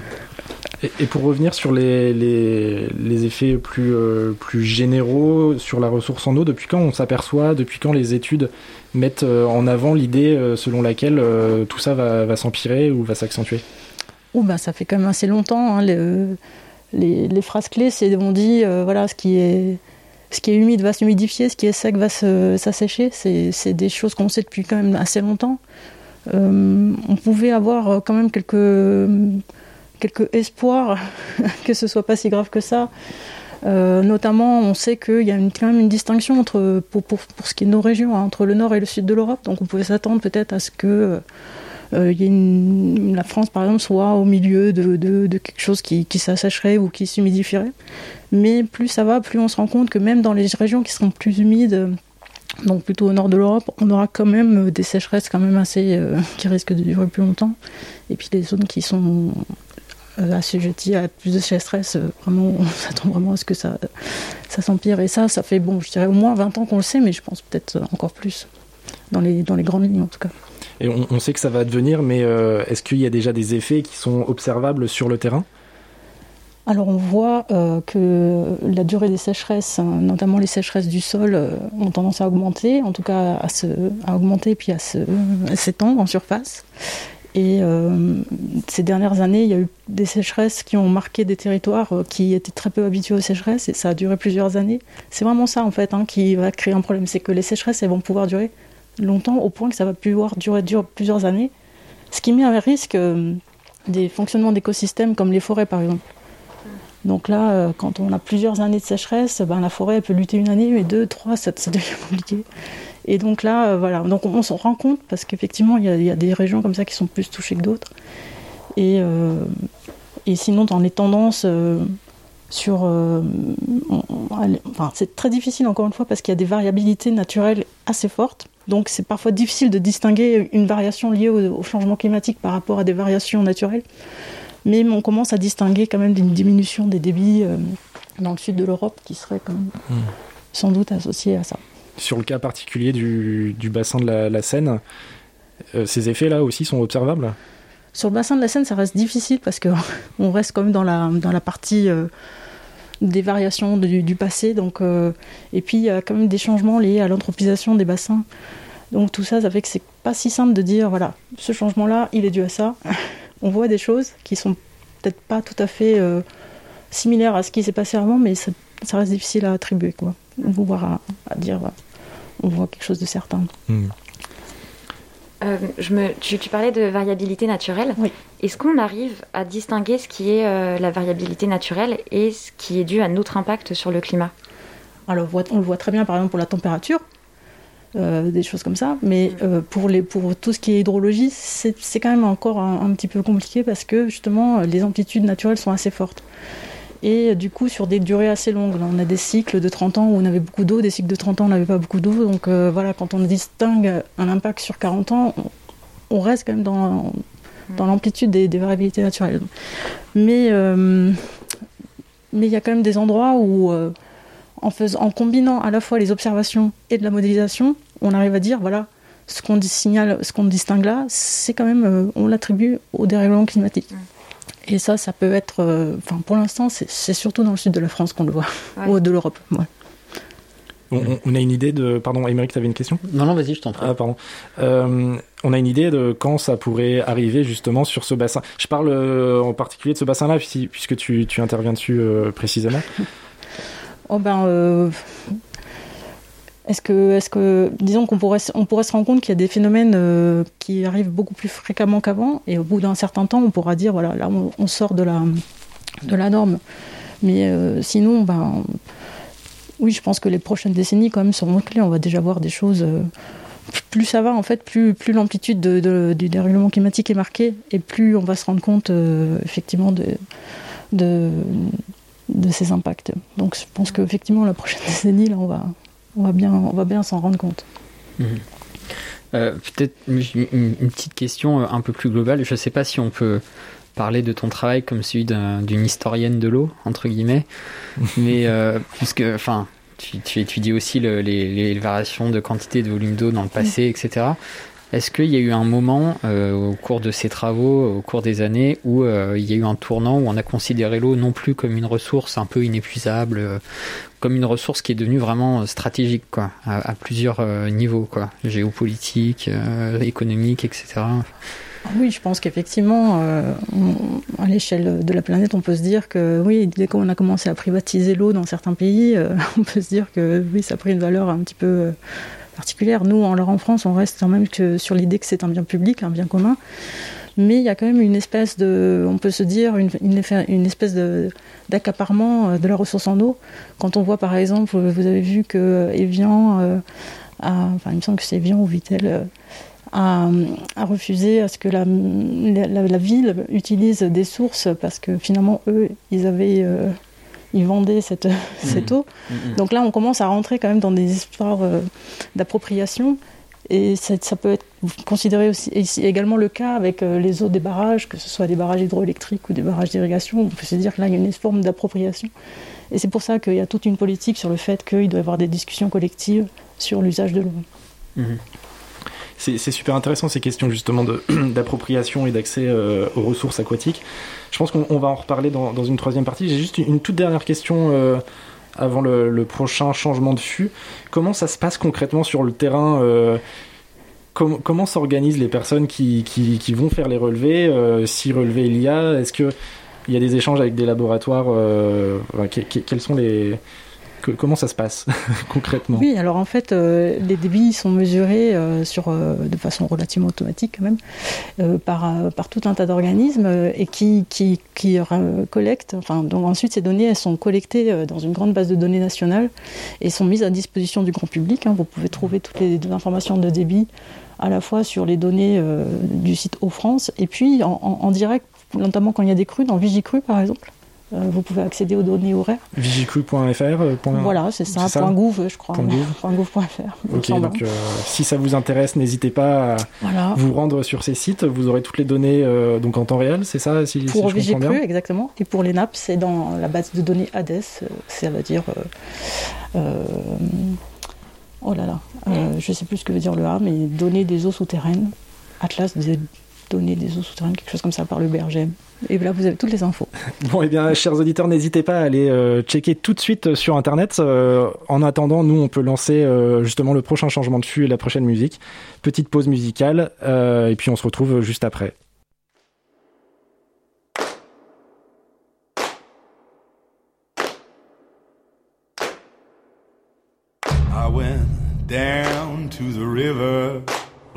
Et, pour revenir sur les, les, effets plus, euh, plus généraux sur la ressource en eau, depuis quand on s'aperçoit, depuis quand les études mettent euh, en avant l'idée euh, selon laquelle tout ça va, va s'empirer ou va s'accentuer? Oh bah, Ça fait quand même assez longtemps. Hein, les, les, phrases clés, c'est on dit voilà, ce qui est. Ce qui est humide va s'humidifier, ce qui est sec va s'assécher. C'est des choses qu'on sait depuis quand même assez longtemps. On pouvait avoir quand même quelques quelques espoirs que ce soit pas si grave que ça. Euh, notamment, on sait qu'il y a une, quand même une distinction entre, pour, pour, ce qui est nos régions, hein, entre le nord et le sud de l'Europe. Donc on pouvait s'attendre peut-être à ce que euh, la France, par exemple, soit au milieu de, de, quelque chose qui, qui ou qui s'humidifierait. Mais plus ça va, plus on se rend compte que même dans les régions qui seront plus humides, donc plutôt au nord de l'Europe, on aura quand même des sécheresses quand même assez euh, qui risquent de durer plus longtemps. Et puis les zones qui sont euh, assujettis à plus de stress. Euh, vraiment, on s'attend vraiment à ce que ça, ça s'empire. Et ça, ça fait, bon, je dirais au moins 20 ans qu'on le sait, mais je pense peut-être encore plus, dans les, dans les grandes lignes en tout cas. Et on, sait que ça va advenir, mais euh, est-ce qu'il y a déjà des effets qui sont observables sur le terrain? Alors on voit que la durée des sécheresses, notamment les sécheresses du sol, ont tendance à augmenter, en tout cas à, se, augmenter puis à s'étendre en surface. Et euh, ces dernières années, il y a eu des sécheresses qui ont marqué des territoires euh, qui étaient très peu habitués aux sécheresses, et ça a duré plusieurs années. C'est vraiment ça, en fait, hein, qui va créer un problème. C'est que les sécheresses, elles vont pouvoir durer longtemps, au point que ça va pouvoir durer, plusieurs années. Ce qui met à risque euh, des fonctionnements d'écosystèmes comme les forêts, par exemple. Donc là, quand on a plusieurs années de sécheresse, ben, la forêt elle peut lutter une année, mais deux, trois, ça, devient compliqué. Et donc là, euh, voilà, donc on, s'en rend compte parce qu'effectivement, il y, a des régions comme ça qui sont plus touchées que d'autres. Et, euh, sinon, dans les tendances euh, sur. enfin, c'est très difficile encore une fois parce qu'il y a des variabilités naturelles assez fortes. Donc c'est parfois difficile de distinguer une variation liée au, changement climatique par rapport à des variations naturelles. Mais on commence à distinguer quand même une diminution des débits dans le sud de l'Europe qui serait quand même hmm. sans doute associée à ça sur le cas particulier du, bassin de la, Seine, euh, ces effets-là aussi sont observables? Sur le bassin de la Seine, ça reste difficile parce qu'on reste quand même dans la, dans la partie euh, des variations du, passé. Donc, euh, et puis, il y a quand même des changements liés à l'anthropisation des bassins. Donc, tout ça, ça fait que c'est pas si simple de dire, voilà, ce changement-là, il est dû à ça. On voit des choses qui sont peut-être pas tout à fait similaires à ce qui s'est passé avant, mais ça, reste difficile à attribuer, quoi. Voir à, à dire, on voit quelque chose de certain. Hmm. Euh, je me, tu, parlais de variabilité naturelle. Oui. Est-ce qu'on arrive à distinguer ce qui est euh, la variabilité naturelle et ce qui est dû à notre impact sur le climat? Alors, on le voit très bien, par exemple, pour la température, euh, des choses comme ça. Mais hmm. pour, les, pour tout ce qui est hydrologie, c'est quand même encore un, petit peu compliqué parce que, justement, les amplitudes naturelles sont assez fortes et du coup sur des durées assez longues. on a des cycles de 30 ans où on avait beaucoup d'eau, des cycles de 30 ans où on n'avait pas beaucoup d'eau. Donc euh, voilà, quand on distingue un impact sur 40 ans, on, reste quand même dans, dans l'amplitude des, variabilités naturelles. Mais euh, mais il y a quand même des endroits où euh, en, faisant, en combinant à la fois les observations et de la modélisation, on arrive à dire voilà ce qu'on signale, ce qu'on distingue là, c'est quand même on l'attribue au dérèglement climatique. Et ça, ça peut être. Euh, enfin, pour l'instant, c'est surtout dans le sud de la France qu'on le voit, ou de l'Europe. On, a une idée de. Pardon, Émeric, tu avais une question? Non, non, vas-y, je t'en prie. Ah, pardon. Euh, on a une idée de quand ça pourrait arriver justement sur ce bassin? Je parle euh, en particulier de ce bassin-là, puisque tu, tu, interviens dessus euh, précisément. oh ben. Est-ce que, est-ce que, disons qu'on pourrait, on pourrait se rendre compte qu'il y a des phénomènes qui arrivent beaucoup plus fréquemment qu'avant, et au bout d'un certain temps, on pourra dire voilà, là, on, sort de la, norme. Mais sinon, ben, oui, je pense que les prochaines décennies quand même seront clés. On va déjà voir des choses. Euh, plus ça va en fait, plus, l'amplitude du dérèglement climatique est marquée, et plus on va se rendre compte euh, effectivement de, de ces impacts. Donc je pense qu'effectivement la prochaine décennie, là, on va, on va bien, on va bien s'en rendre compte. Mmh. Euh, peut-être une, petite question un peu plus globale. Je ne sais pas si on peut parler de ton travail comme celui d'une historienne de l'eau, entre guillemets. Mais euh, puisque, enfin, tu, tu, étudies aussi les, variations de quantité de volume d'eau dans le passé, etc. Est-ce qu'il y a eu un moment euh, au cours de ces travaux, au cours des années, où euh, il y a eu un tournant où on a considéré l'eau non plus comme une ressource un peu inépuisable, comme une ressource qui est devenue vraiment stratégique, quoi, à, plusieurs niveaux, quoi, géopolitique, économique, etc. Oui, je pense qu'effectivement, euh, à l'échelle de la planète, on peut se dire que oui, dès qu'on a commencé à privatiser l'eau dans certains pays, euh, on peut se dire que oui, ça a pris une valeur un petit peu euh, particulière. Nous, alors en France, on reste quand même que sur l'idée que c'est un bien public, un bien commun. Mais il y a quand même une espèce de, on peut se dire, une, une, espèce d'accaparement de la ressource en eau. Quand on voit par exemple, vous avez vu que Evian, enfin il me semble que c'est Evian ou Vitel, à, refusé à ce que la, ville utilise des sources parce que finalement eux ils avaient euh, ils vendaient cette, mmh. cette eau. Mmh, mmh. Donc là on commence à rentrer quand même dans des histoires euh, d'appropriation et ça, ça, peut être considéré aussi également le cas avec euh, les eaux des barrages, que ce soit des barrages hydroélectriques ou des barrages d'irrigation. On peut se dire que là il y a une forme d'appropriation. Et c'est pour ça qu'il y a toute une politique sur le fait qu'il doit y avoir des discussions collectives sur l'usage de l'eau c'est super intéressant ces questions justement d'appropriation et d'accès euh, aux ressources aquatiques. Je pense qu'on va en reparler dans, dans une troisième partie. J'ai juste une toute dernière question euh, avant le, le, prochain changement de fût. Comment ça se passe concrètement sur le terrain euh, Comment s'organisent les personnes qui, qui, qui, vont faire les relevés Si relevés il y a, est-ce qu'il y a des échanges avec des laboratoires Quels sont les comment ça se passe concrètement? Oui, alors en fait, euh, les débits sont mesurés euh, sur, euh, de façon relativement automatique quand même par, tout un tas d'organismes et qui, qui, qui collectent. Enfin, donc ensuite, ces données elles sont collectées dans une grande base de données nationale et sont mises à disposition du grand public. Hein. Vous pouvez trouver toutes les informations de débit à la fois sur les données du site Eau France et puis en, en direct, notamment quand il y a des crues, dans Vigicru par exemple. Euh, vous pouvez accéder aux données horaires. Vigicru.fr euh, Voilà, c'est ça, .gouv, je crois. Ok, donc euh, si ça vous intéresse, n'hésitez pas à vous rendre sur ces sites. Vous aurez toutes les données donc en temps réel, c'est ça si, Pour si Vigicru, exactement. Et pour les nappes, c'est dans la base de données ADES, ça veut dire... oh là là, je ne sais plus ce que veut dire le A, mais données des eaux souterraines. Atlas des données des eaux souterraines, quelque chose comme ça par le BRGM. Et là, vous avez toutes les infos. Bon, et eh bien, chers auditeurs, n'hésitez pas à aller euh, checker tout de suite sur Internet. Euh, en attendant, nous, on peut lancer euh, justement le prochain changement de flux et la prochaine musique. Petite pause musicale, et puis on se retrouve juste après. I went down to the river.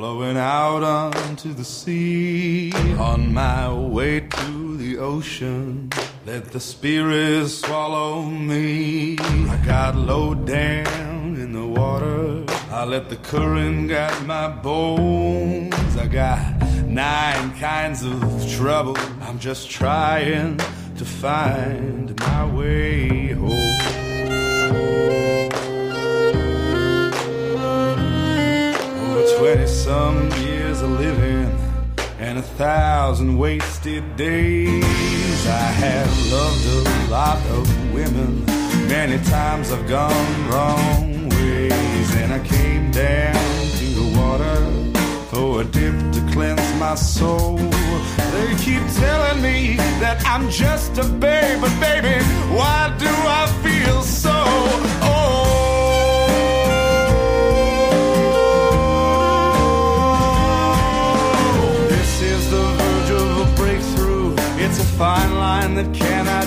Flowing out onto the sea. On my way to the ocean, let the spirits swallow me. I got low down in the water. I let the current guide my bones. I got nine kinds of trouble. I'm just trying to find my way home. 20 some years of living and a thousand wasted days. I have loved a lot of women. Many times I've gone wrong ways, and I came down to the water for a dip to cleanse my soul. They keep telling me that I'm just a babe, but baby, why do I feel so that cannot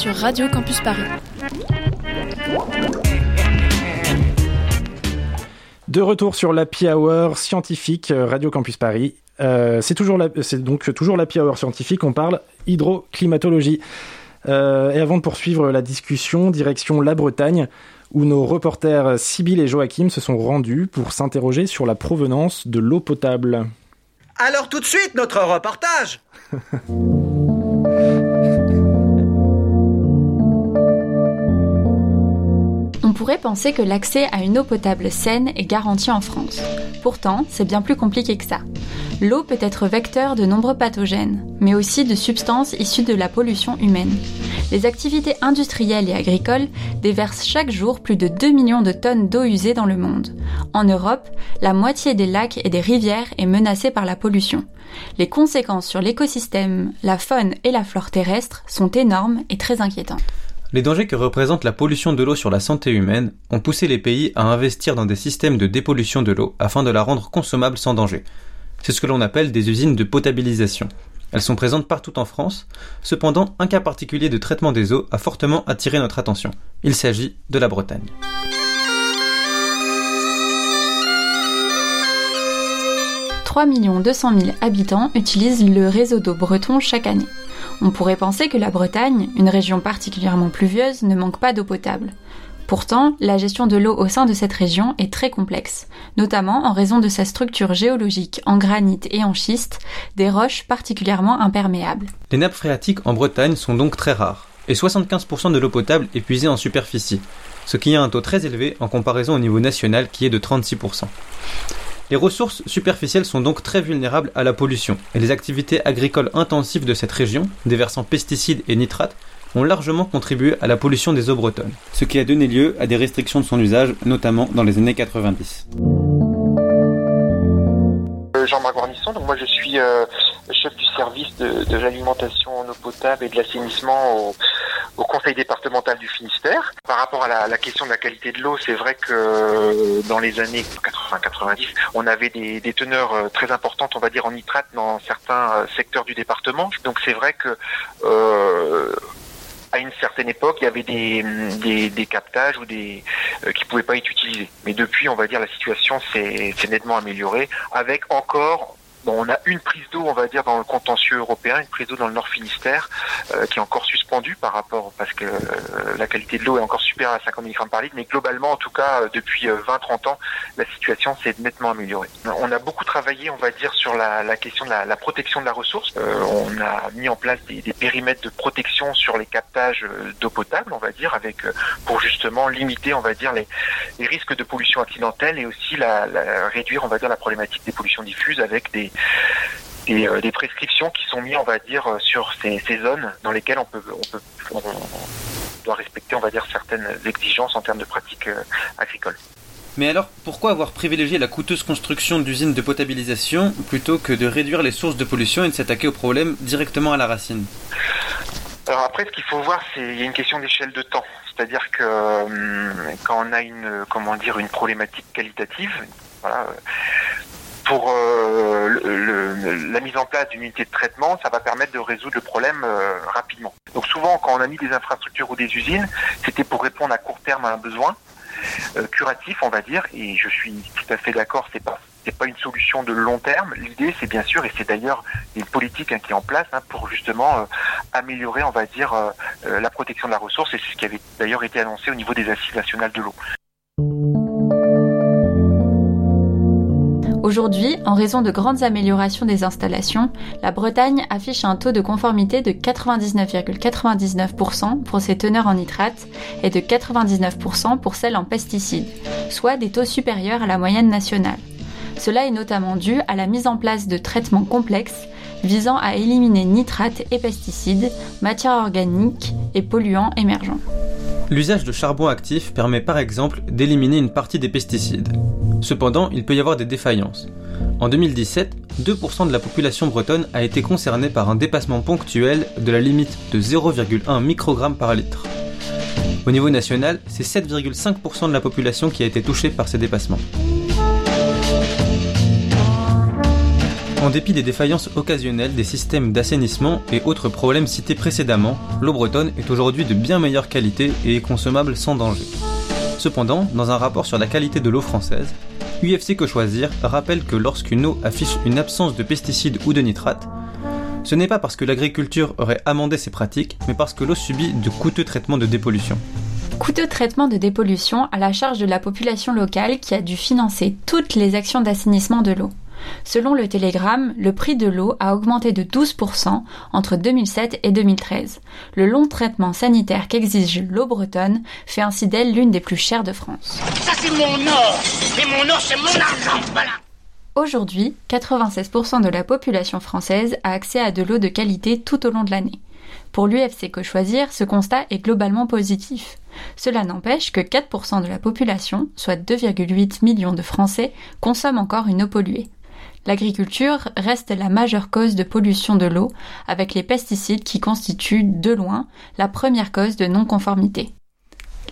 sur Radio Campus Paris. De retour sur l'Happy Hour scientifique euh, Radio Campus Paris. Euh, c'est toujours la- c'est donc toujours l'Happy Hour scientifique. On parle hydroclimatologie. Euh, et avant de poursuivre la discussion, direction la Bretagne, où nos reporters Sybille et Joachim se sont rendus pour s'interroger sur la provenance de l'eau potable. Alors tout de suite, notre reportage pourrait penser que l'accès à une eau potable saine est garanti en France. Pourtant, c'est bien plus compliqué que ça. L'eau peut être vecteur de nombreux pathogènes, mais aussi de substances issues de la pollution humaine. Les activités industrielles et agricoles déversent chaque jour plus de 2 millions de tonnes d'eau usée dans le monde. En Europe, la moitié des lacs et des rivières est menacée par la pollution. Les conséquences sur l'écosystème, la faune et la flore terrestre sont énormes et très inquiétantes. Les dangers que représente la pollution de l'eau sur la santé humaine ont poussé les pays à investir dans des systèmes de dépollution de l'eau afin de la rendre consommable sans danger. C'est ce que l'on appelle des usines de potabilisation. Elles sont présentes partout en France. Cependant, un cas particulier de traitement des eaux a fortement attiré notre attention. Il s'agit de la Bretagne. « 3 200 000 habitants utilisent le réseau d'eau breton chaque année. On pourrait penser que la Bretagne, une région particulièrement pluvieuse, ne manque pas d'eau potable. Pourtant, la gestion de l'eau au sein de cette région est très complexe, notamment en raison de sa structure géologique en granit et en schiste, des roches particulièrement imperméables. Les nappes phréatiques en Bretagne sont donc très rares, et 75% de l'eau potable est puisée en superficie, ce qui est un taux très élevé en comparaison au niveau national qui est de 36%. Les ressources superficielles sont donc très vulnérables à la pollution, et les activités agricoles intensives de cette région, déversant pesticides et nitrates, ont largement contribué à la pollution des eaux bretonnes, ce qui a donné lieu à des restrictions de son usage, notamment dans les années 90. Jean-Marc Guarnisson, donc moi je suis euh, chef du service de, l'alimentation en eau potable et de l'assainissement au, conseil départemental du Finistère. Par rapport à la, question de la qualité de l'eau, c'est vrai que euh, dans les années 80-90, on avait des, des, teneurs euh, très importantes, on va dire en nitrate dans certains secteurs du département. Donc c'est vrai que à une certaine époque, il y avait des, des, des captages ou des euh, qui pouvaient pas être utilisés. Mais depuis, on va dire, la situation s'est nettement améliorée, avec encore Bon, on a une prise d'eau, on va dire, dans le contentieux européen, une prise d'eau dans le Nord Finistère, euh, qui est encore suspendue par rapport, parce que euh, la qualité de l'eau est encore supérieure à 50 mg par litre, mais globalement, en tout cas, euh, depuis 20-30 ans, la situation s'est nettement améliorée. On a beaucoup travaillé, on va dire, sur la, question de la, protection de la ressource. on a mis en place des, périmètres de protection sur les captages d'eau potable, on va dire, avec pour justement limiter, on va dire, les, les risques de pollution accidentelle et aussi la, la, réduire, on va dire, la problématique des pollutions diffuses avec des des, euh, des, prescriptions qui sont mises, on va dire, euh, sur ces, ces, zones dans lesquelles on peut, on peut, on doit respecter, on va dire, certaines exigences en termes de pratiques euh, agricoles. Mais alors, pourquoi avoir privilégié la coûteuse construction d'usines de potabilisation plutôt que de réduire les sources de pollution et de s'attaquer au problème directement à la racine? Alors après, ce qu'il faut voir, c'est il y a une question d'échelle de temps. C'est-à-dire que euh, quand on a une comment dire une problématique qualitative, voilà, pour euh, le, le, la mise en place d'une unité de traitement, ça va permettre de résoudre le problème euh, rapidement. Donc souvent, quand on a mis des infrastructures ou des usines, c'était pour répondre à court terme à un besoin euh, curatif, on va dire. Et je suis tout à fait d'accord, c'est pas c'est pas une solution de long terme. L'idée, c'est bien sûr, et c'est d'ailleurs une politique hein, qui est en place hein, pour justement euh, améliorer, on va dire, euh, la protection de la ressource. Et c'est ce qui avait d'ailleurs été annoncé au niveau des assises nationales de l'eau. Aujourd'hui, en raison de grandes améliorations des installations, la Bretagne affiche un taux de conformité de 99,99% pour ses teneurs en nitrate et de 99% pour celles en pesticides, soit des taux supérieurs à la moyenne nationale. Cela est notamment dû à la mise en place de traitements complexes visant à éliminer nitrates et pesticides, matières organiques et polluants émergents. L'usage de charbon actif permet par exemple d'éliminer une partie des pesticides. Cependant, il peut y avoir des défaillances. En 2017, 2% de la population bretonne a été concernée par un dépassement ponctuel de la limite de 0,1 microgramme par litre. Au niveau national, c'est 7,5% de la population qui a été touchée par ces dépassements. En dépit des défaillances occasionnelles des systèmes d'assainissement et autres problèmes cités précédemment, l'eau bretonne est aujourd'hui de bien meilleure qualité et est consommable sans danger. Cependant, dans un rapport sur la qualité de l'eau française, UFC Que Choisir rappelle que lorsqu'une eau affiche une absence de pesticides ou de nitrates, ce n'est pas parce que l'agriculture aurait amendé ses pratiques, mais parce que l'eau subit de coûteux traitements de dépollution. Coûteux traitement de dépollution à la charge de la population locale qui a dû financer toutes les actions d'assainissement de l'eau. Selon le Télégramme, le prix de l'eau a augmenté de 12% entre 2007 et 2013. Le long traitement sanitaire qu'exige l'eau bretonne fait ainsi d'elle l'une des plus chères de France. Ça c'est mon or Et mon or c'est mon argent Voilà Aujourd'hui, 96% de la population française a accès à de l'eau de qualité tout au long de l'année. Pour l'UFC Que Choisir, ce constat est globalement positif. Cela n'empêche que 4% de la population, soit 2,8 millions de Français, consomment encore une eau polluée. L'agriculture reste la majeure cause de pollution de l'eau, avec les pesticides qui constituent, de loin, la première cause de non-conformité.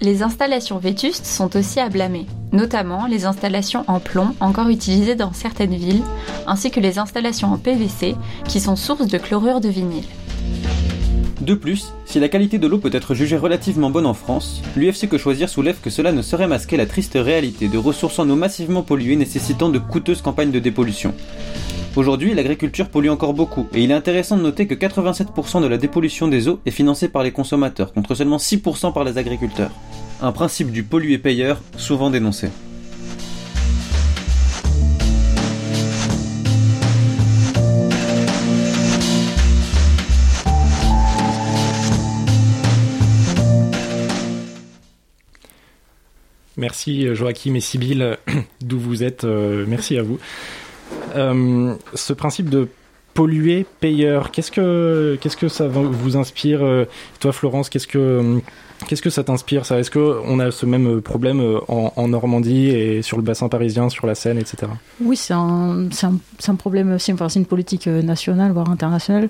Les installations vétustes sont aussi à blâmer, notamment les installations en plomb encore utilisées dans certaines villes, ainsi que les installations en PVC qui sont source de chlorure de vinyle. De plus, si la qualité de l'eau peut être jugée relativement bonne en France, l'UFC Que Choisir soulève que cela ne saurait masquer la triste réalité de ressources en eau massivement polluées nécessitant de coûteuses campagnes de dépollution. Aujourd'hui, l'agriculture pollue encore beaucoup, et il est intéressant de noter que 87% de la dépollution des eaux est financée par les consommateurs, contre seulement 6% par les agriculteurs. Un principe du pollué-payeur souvent dénoncé. Merci Joachim et Sybille, d'où vous êtes. Euh, merci à vous. Euh, ce principe de polluer payeur, qu'est-ce que qu'est-ce que ça vous inspire euh, Toi, Florence, qu'est-ce que Qu'est-ce que ça t'inspire ça? Est-ce qu'on a ce même problème en, en, Normandie et sur le bassin parisien, sur la Seine, etc. Oui, c'est un, un, un, problème c'est une politique nationale, voire internationale,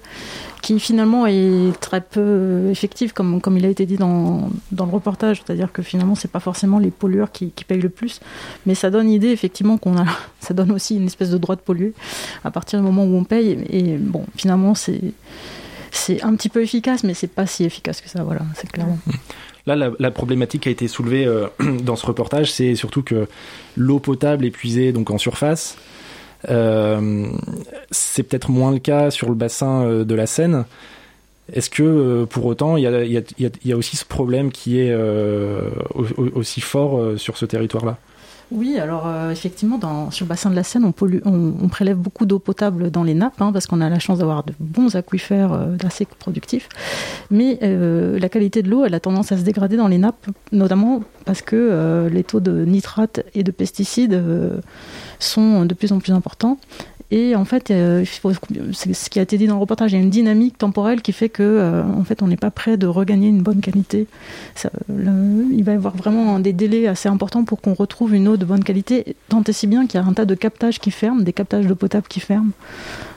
qui finalement est très peu effective, comme, il a été dit dans, le reportage. C'est-à-dire que finalement, c'est pas forcément les pollueurs qui, payent le plus, mais ça donne l'idée effectivement qu'on a, ça donne aussi une espèce de droit de polluer à partir du moment où on paye. Et bon, finalement, c'est c'est un petit peu efficace, mais c'est pas si efficace que ça. Voilà, c'est clairement. Là, la, problématique qui a été soulevée euh, dans ce reportage, c'est surtout que l'eau potable est puisée donc en surface. Euh, c'est peut-être moins le cas sur le bassin euh, de la Seine. Est-ce que pour autant, il y a, aussi ce problème qui est au- au- aussi fort sur ce territoire-là? Oui, alors euh, effectivement, dans, sur le bassin de la Seine, on, prélève beaucoup d'eau potable dans les nappes, hein, parce qu'on a la chance d'avoir de bons aquifères euh, assez productifs. Mais euh, la qualité de l'eau, elle a tendance à se dégrader dans les nappes, notamment parce que les taux de nitrates et de pesticides sont de plus en plus importants. Et en fait, euh, ce qui a été dit dans le reportage, il y a une dynamique temporelle qui fait que, euh, en fait, on n'est pas prêt de regagner une bonne qualité. Il va y avoir vraiment des délais assez importants pour qu'on retrouve une eau de bonne qualité, tant et si bien qu'il y a un tas de captages qui ferment, des captages d'eau potable qui ferment,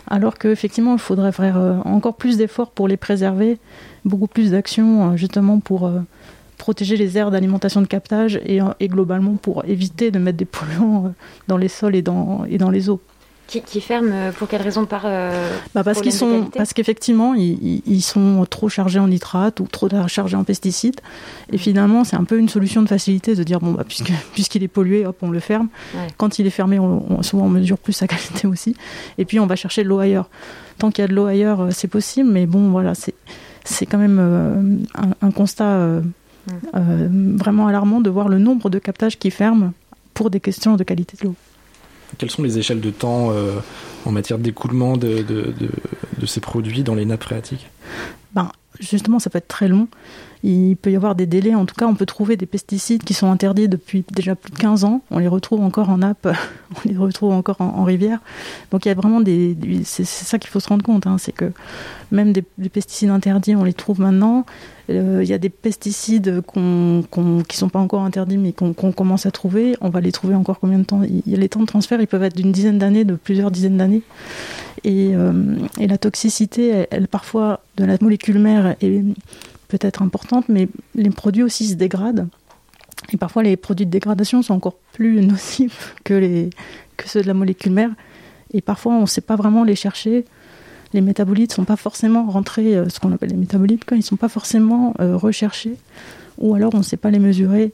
alors qu'effectivement, il faudrait faire euh, encore plus d'efforts pour les préserver, beaucoup plus d'actions justement pour protéger les aires d'alimentation de captage et, globalement pour éviter de mettre des polluants dans les sols et dans les eaux. Qui, qui ferment euh, pour quelle raison Par euh, Bah parce qu'ils sont, parce qu'effectivement, ils, sont trop chargés en nitrate ou trop chargés en pesticides. Et finalement, c'est un peu une solution de facilité de dire bon, bah, puisque, puisqu'il est pollué, hop, on le ferme. Ouais. Quand il est fermé, on, on- souvent on mesure plus sa qualité aussi. Et puis on va chercher de l'eau ailleurs. Tant qu'il y a de l'eau ailleurs, euh, c'est possible, mais bon, voilà, c'est, c'est quand même euh, un, un constat euh, vraiment alarmant de voir le nombre de captages qui ferment pour des questions de qualité de l'eau. Quelles sont les échelles de temps euh, en matière d'écoulement de, de, ces produits dans les nappes phréatiques? Ben, justement, ça peut être très long. Il peut y avoir des délais. En tout cas, on peut trouver des pesticides qui sont interdits depuis déjà plus de 15 ans. On les retrouve encore en nappe, on les retrouve encore en, en rivière. Donc il y a vraiment des. C'est ça qu'il faut se rendre compte. hein, c'est que même des, des pesticides interdits, on les trouve maintenant. Euh, Il y a des pesticides qui ne sont pas encore interdits, mais qu'on, commence à trouver. On va les trouver encore combien de temps? Il Les temps de transfert, ils peuvent être d'une dizaine d'années, de plusieurs dizaines d'années. Et, euh, la toxicité, elle, parfois, de la molécule mère est peut-être importante, mais les produits aussi se dégradent. Et parfois, les produits de dégradation sont encore plus nocifs que, les, que ceux de la molécule mère. Et parfois, on ne sait pas vraiment les chercher. Les métabolites ne sont pas forcément rentrés, euh, ce qu'on appelle les métabolites, quoi, ils ne sont pas forcément euh, recherchés. Ou alors, on ne sait pas les mesurer.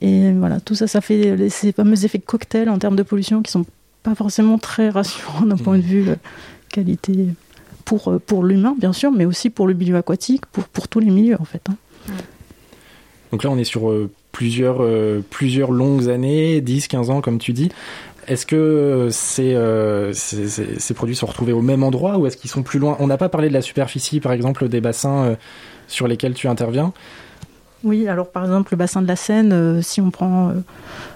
Et voilà, tout ça, ça fait ces fameux effets cocktail en termes de pollution qui sont pas forcément très rassurants d'un point de vue euh, qualité pour, euh, pour l'humain, bien sûr, mais aussi pour le milieu aquatique, pour, pour tous les milieux, en fait. hein. Donc là, on est sur euh, plusieurs, euh, plusieurs longues années, 10, 15 ans, comme tu dis. Est-ce que ces, euh, ces, ces- ces produits sont retrouvés au même endroit ou est-ce qu'ils sont plus loin? On n'a pas parlé de la superficie, par exemple, des bassins sur lesquels tu interviens. Oui, alors par exemple, le bassin de la Seine, si on prend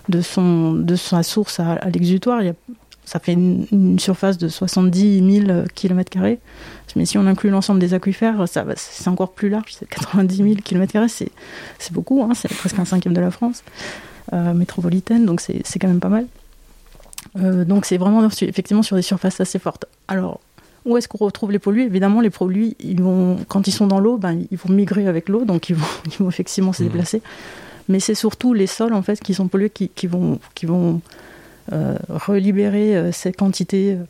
de, son, de sa source à, à l'exutoire, il y a- ça fait une, une surface de 70 000 km. Mais si on inclut l'ensemble des aquifères, ça c'est encore plus large, c'est 90 000 km. C'est c'est beaucoup, hein, c'est presque un cinquième de la France euh, métropolitaine, donc c'est c'est quand même pas mal. Euh, donc c'est vraiment effectivement sur des surfaces assez fortes. Alors, où est-ce qu'on retrouve les pollués Évidemment, les produits, ils vont, quand ils sont dans l'eau, ben, ils vont migrer avec l'eau, donc ils vont, ils vont effectivement se déplacer. Mais c'est surtout les sols en fait qui sont pollués qui, qui vont, qui vont relibérer euh, ces quantités euh,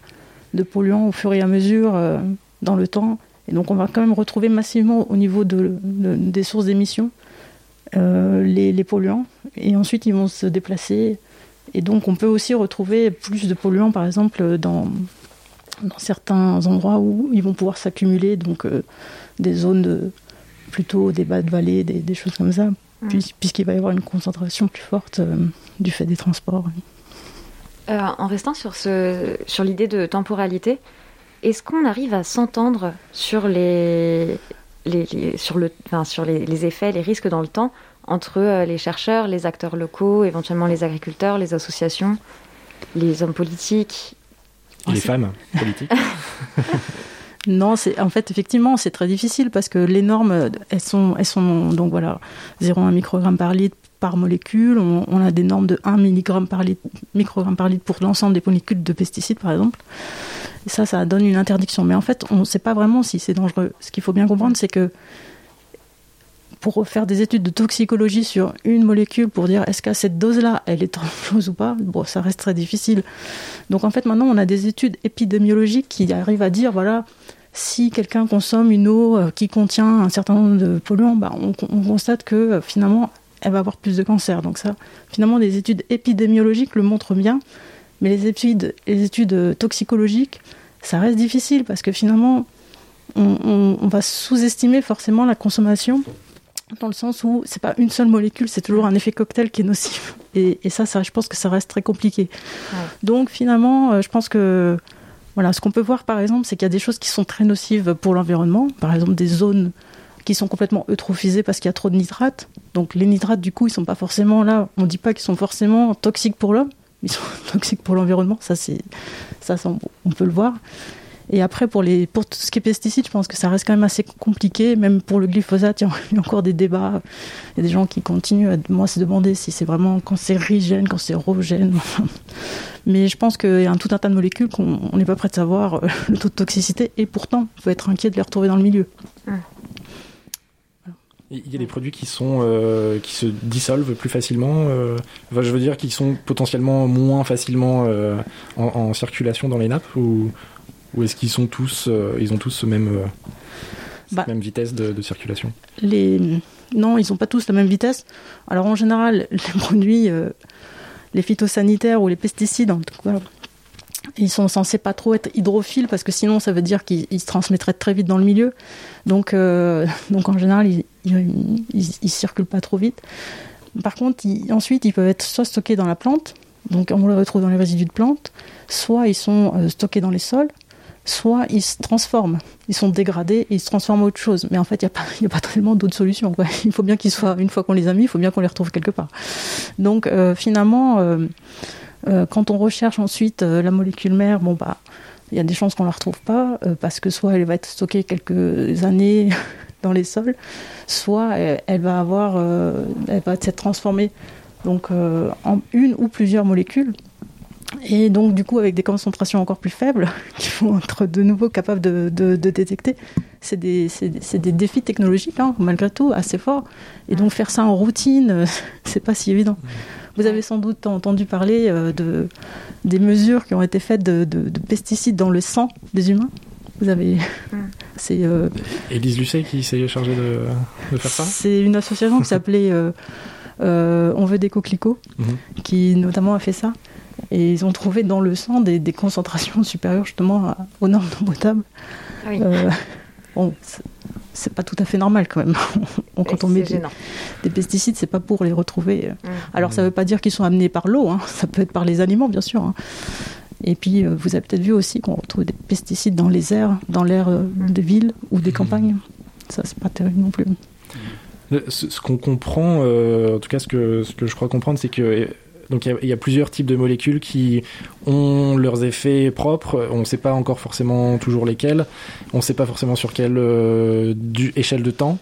de polluants au fur et à mesure euh, dans le temps. Et donc on va quand même retrouver massivement au niveau de, de- des sources d'émissions euh, les, les polluants. Et ensuite ils vont se déplacer. Et donc on peut aussi retrouver plus de polluants par exemple dans, dans certains endroits où ils vont pouvoir s'accumuler, donc euh, des zones de, plutôt des bas de vallée, des, des choses comme ça, puis- puisqu'il va y avoir une concentration plus forte euh, du fait des transports. Euh, en restant sur, ce, sur l'idée de temporalité, est-ce qu'on arrive à s'entendre sur, les, les, les- sur, le, enfin, sur les, les effets, les risques dans le temps entre euh, les chercheurs, les acteurs locaux, éventuellement les agriculteurs, les associations, les hommes politiques? Les femmes politiques. Non, c'est en fait effectivement c'est très difficile parce que les normes elles sont elles sont donc voilà 0,1 microgramme par litre par molécule. On, a des normes de 1 mg par litre microgramme par litre pour l'ensemble des molécules de pesticides par exemple. Et ça ça donne une interdiction. Mais en fait on ne sait pas vraiment si c'est dangereux. Ce qu'il faut bien comprendre c'est que pour faire des études de toxicologie sur une molécule pour dire est-ce qu'à cette dose-là, elle est dangereuse ou pas, bon, ça reste très difficile. Donc en fait, maintenant, on a des études épidémiologiques qui arrivent à dire, voilà, si quelqu'un consomme une eau euh, qui contient un certain nombre de polluants, bah, on, on constate que euh, finalement, elle va avoir plus de cancer. Donc ça, finalement, des études épidémiologiques le montrent bien. Mais les études, les études toxicologiques, ça reste difficile parce que finalement, on, on va sous-estimer forcément la consommation dans le sens où c'est pas une seule molécule, c'est toujours un effet cocktail qui est nocif. Et, et ça, ça, je pense que ça reste très compliqué. Ouais. Donc finalement, euh, je pense que voilà, ce qu'on peut voir par exemple, c'est qu'il y a des choses qui sont très nocives pour l'environnement. Par exemple, des zones qui sont complètement eutrophisées parce qu'il y a trop de nitrates. Donc les nitrates, du coup, ils sont pas forcément là. On dit pas qu'ils sont forcément toxiques pour l'homme, ils sont toxiques pour l'environnement. Ça, c'est ça, on peut le voir. Et après, pour, les, pour tout ce qui est pesticides, je pense que ça reste quand même assez compliqué. Même pour le glyphosate, il y a encore des débats. Il y a des gens qui continuent à moi, se demander si c'est vraiment cancérigène, cancérogène. Mais je pense qu'il y a un, tout un tas de molécules qu'on on n'est pas prêt de savoir euh, le taux de toxicité. Et pourtant, il faut être inquiet de les retrouver dans le milieu. Il y a des produits qui sont euh, qui se dissolvent plus facilement. euh, enfin, je veux dire, qui sont potentiellement moins facilement euh, en, en circulation dans les nappes ou, ou est-ce qu'ils sont tous euh, ils ont tous ce même euh, cette Bah. même vitesse de, de circulation les... Non, ils n'ont pas tous la même vitesse. Alors en général, les produits, euh, les phytosanitaires ou les pesticides, en tout cas, ils sont censés pas trop être hydrophiles parce que sinon ça veut dire qu'ils ils se transmettraient très vite dans le milieu. Donc, donc en général, ils, ils circulent pas trop vite. Par contre, ils- ensuite, ils peuvent être soit stockés dans la plante, donc on les retrouve dans les résidus de plantes, soit ils sont stockés dans les sols, soit ils se transforment. Ils sont dégradés et ils se transforment en autre chose. Mais en fait, il n'y a, pas- tellement d'autres solutions. Il faut bien qu'ils soient, une fois qu'on les a mis, il faut bien qu'on les retrouve quelque part. Donc euh, finalement, euh, euh, quand on recherche ensuite la molécule mère, bon bah, il y a des chances qu'on la retrouve pas parce que soit elle va être stockée quelques années dans les sols, soit elle, va avoir, elle va s'être transformée donc en une ou plusieurs molécules. Et donc, du coup, avec des concentrations encore plus faibles, qui vont être de nouveau capables de, de- de détecter, c'est des, c'est des- c'est des défis technologiques, hein, malgré tout, assez forts. Et donc, faire ça en routine, c'est pas si évident. Vous avez sans doute entendu parler euh, de, des mesures qui ont été faites de, de- de pesticides dans le sang des humains. Vous avez. C'est. euh, Élise Lucet qui s'est chargée de, de faire ça? c'est une association qui s'appelait euh, euh, On veut des coquelicots, Mhm. qui notamment a fait ça. Et ils ont trouvé dans le sang des, des concentrations supérieures justement à- aux normes d'eau potable. Oui. Euh, bon, c'est- pas tout à fait normal quand même. On- Quand on c'est met des, gênant. des pesticides, c'est pas pour les retrouver. Mm. Alors ça veut pas dire qu'ils sont amenés par l'eau, hein. ça peut être par les aliments bien sûr. hein. Et puis euh, vous avez peut-être vu aussi qu'on retrouve des pesticides dans les airs, dans l'air euh, des villes ou des campagnes. Ça c'est pas terrible non plus. Ce, ce qu'on comprend, euh, en tout cas ce que, ce que je crois comprendre, c'est que euh, donc il y a- plusieurs types de molécules qui ont leurs effets propres. On ne sait pas encore forcément toujours lesquels. On ne sait pas forcément sur quelle euh, échelle de temps,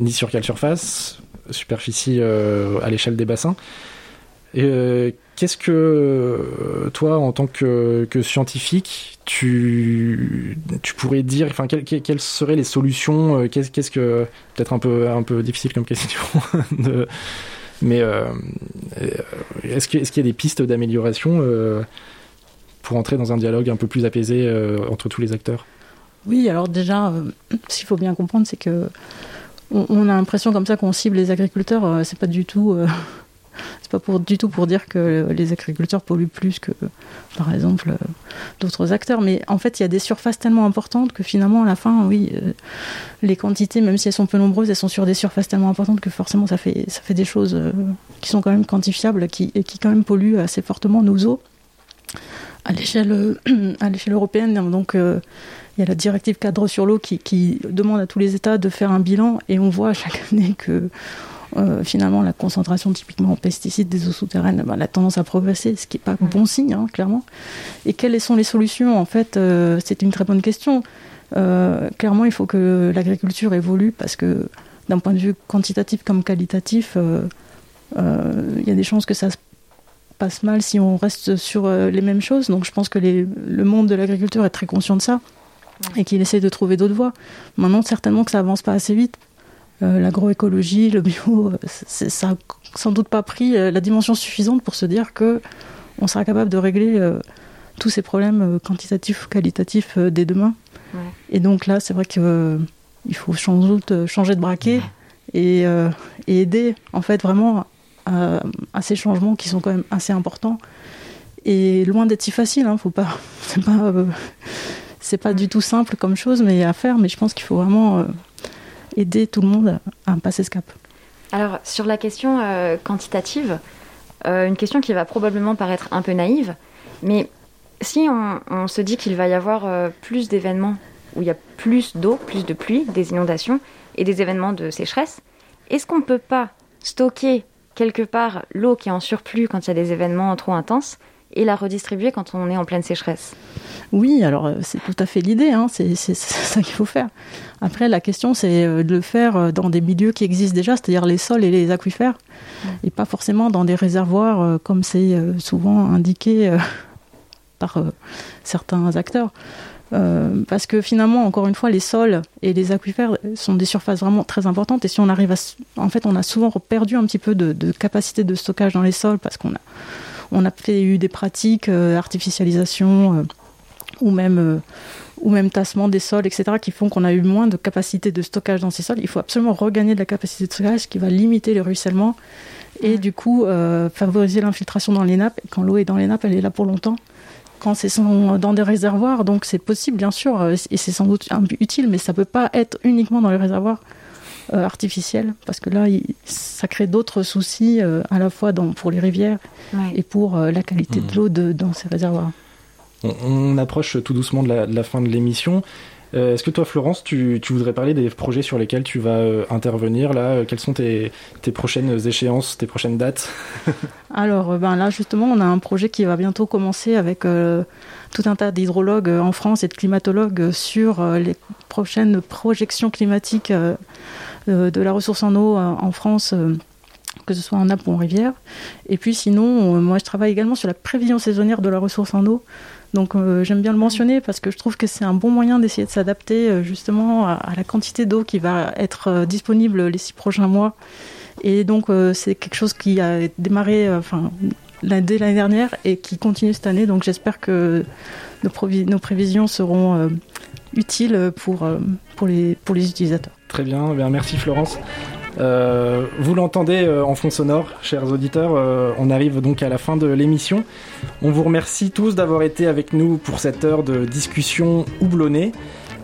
ni sur quelle surface, superficie euh, à l'échelle des bassins. Euh, Qu'est-ce que euh, toi, en tant que, que scientifique, tu, pourrais dire, enfin, quelles, seraient les solutions Qu'est-ce que peut-être un peu un peu difficile comme question, mais euh, est-ce qu'il y a des pistes d'amélioration euh, pour entrer dans un dialogue un peu plus apaisé euh, entre tous les acteurs? Oui, alors déjà, ce qu'il faut bien comprendre, c'est que on, a l'impression comme ça qu'on cible les agriculteurs. c'est pas du tout, c'est pas du tout pour dire que les agriculteurs polluent plus que, par exemple, euh, d'autres acteurs. Mais en fait, il y a des surfaces tellement importantes que finalement, à la fin, oui, euh, les quantités, même si elles sont peu nombreuses, elles sont sur des surfaces tellement importantes que forcément, ça fait, ça fait des choses euh, qui sont quand même quantifiables, qui, et qui quand même polluent assez fortement nos eaux à l'échelle à l'échelle européenne. Donc euh, il y a la directive cadre sur l'eau qui, qui demande à tous les États de faire un bilan et on voit chaque année que euh, finalement la concentration typiquement en pesticides des eaux souterraines ben, elle a tendance à progresser, ce qui n'est pas bon signe hein, clairement. Et quelles sont les solutions En fait, euh, c'est une très bonne question. Euh, clairement, il faut que l'agriculture évolue parce que d'un point de vue quantitatif comme qualitatif, il y a des chances que ça se passe mal si on reste sur les mêmes choses. Donc je pense que les- le monde de l'agriculture est très conscient de ça et qu'il essaie de trouver d'autres voies. Maintenant, certainement que ça avance pas assez vite. Euh, L'agroécologie, le bio, euh, ça a sans doute pas pris euh, la dimension suffisante pour se dire que on sera capable de régler tous ces problèmes quantitatifs ou qualitatifs dès demain. Ouais. Et donc là, c'est vrai qu'il faut sans doute changer de braquet et, euh, et aider en fait vraiment à, à ces changements qui sont quand même assez importants Et loin d'être si facile, hein, faut pas, c'est pas, euh, c'est pas du tout simple comme chose, mais à faire. Mais je pense qu'il faut vraiment euh, aider tout le monde à, passer ce cap. Alors, sur la question euh, quantitative, euh, une question qui va probablement paraître un peu naïve, mais si on, on se dit qu'il va y avoir euh, plus d'événements où il y a plus d'eau, plus de pluie, des inondations et des événements de sécheresse, est-ce qu'on ne peut pas stocker quelque part l'eau qui est en surplus quand il y a des événements trop intenses et la redistribuer quand on est en pleine sécheresse Oui, alors euh, c'est tout à fait l'idée, hein, c'est ça qu'il faut faire. Après, la question, c'est euh, de le faire euh, dans des milieux qui existent déjà, c'est-à-dire les sols et les aquifères, et pas forcément dans des réservoirs comme c'est souvent indiqué par certains acteurs. Euh, parce que finalement, encore une fois, les sols et les aquifères sont des surfaces vraiment très importantes. Et si on arrive à, en fait, on a souvent perdu un petit peu de, de capacité de stockage dans les sols parce qu'on a, on a fait eu des pratiques euh, artificialisation euh, ou même euh, ou même tassement des sols, etc., qui font qu'on a eu moins de capacité de stockage dans ces sols. Il faut absolument regagner de la capacité de stockage qui va limiter les ruissellements et du coup euh, favoriser l'infiltration dans les nappes. Et quand l'eau est dans les nappes, elle est là pour longtemps. Quand c'est dans des réservoirs, donc c'est possible bien sûr, et c'est sans doute utile, mais ça peut pas être uniquement dans les réservoirs euh, artificiels, parce que là, il- ça crée d'autres soucis euh, à la fois dans, pour les rivières Ouais. et pour euh, la qualité de l'eau de- dans ces réservoirs. On, on approche tout doucement de la, de la fin de l'émission. Euh, Est-ce que toi, Florence, tu, tu voudrais parler des projets sur lesquels tu vas euh, intervenir là Quelles sont tes, tes prochaines échéances, tes prochaines dates Alors ben là justement on a un projet qui va bientôt commencer avec euh, tout un tas d'hydrologues en France et de climatologues sur euh, les prochaines projections climatiques de la ressource en eau euh, en France. euh, que ce soit en nappe ou en rivière. Et puis sinon, euh, moi je travaille également sur la prévision saisonnière de la ressource en eau. Donc euh, j'aime bien le mentionner parce que je trouve que c'est un bon moyen d'essayer de s'adapter euh, justement à, la quantité d'eau qui va être euh, disponible les six prochains mois. Et donc euh, c'est quelque chose qui a démarré euh, enfin, dès l'année dernière et qui continue cette année. Donc j'espère que nos, prévisions seront euh, utiles pour, euh, pour, les, pour les utilisateurs. Très bien, eh bien, merci Florence. Euh, vous l'entendez euh, en fond sonore, chers auditeurs, euh, on arrive donc à la fin de l'émission. On vous remercie tous d'avoir été avec nous pour cette heure de discussion houblonnée.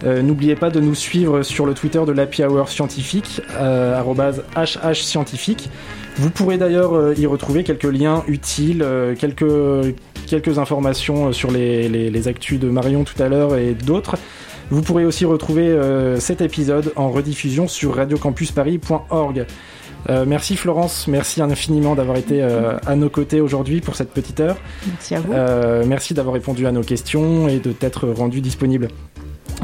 N'oubliez pas de nous suivre sur le Twitter de l'Happy Hour Scientifique, HH Scientifique. Vous pourrez d'ailleurs y retrouver quelques liens utiles, quelques, quelques informations sur les, les, les actus de Marion tout à l'heure et d'autres. Vous pourrez aussi retrouver euh, cet épisode en rediffusion sur radiocampusparis.org. Euh, merci Florence, merci infiniment d'avoir été euh, à nos côtés aujourd'hui pour cette petite heure. Merci à vous. Euh, merci d'avoir répondu à nos questions et de t'être rendu disponible.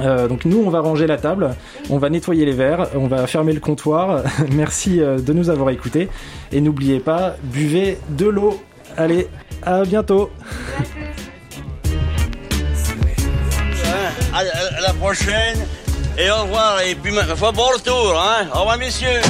Euh, donc nous on va ranger la table, on va nettoyer les verres, on va fermer le comptoir. merci de nous avoir écoutés et n'oubliez pas, buvez de l'eau. Allez, à bientôt. À la prochaine. Et au revoir. Et puis, foi, bon retour. Hein. Au revoir, messieurs.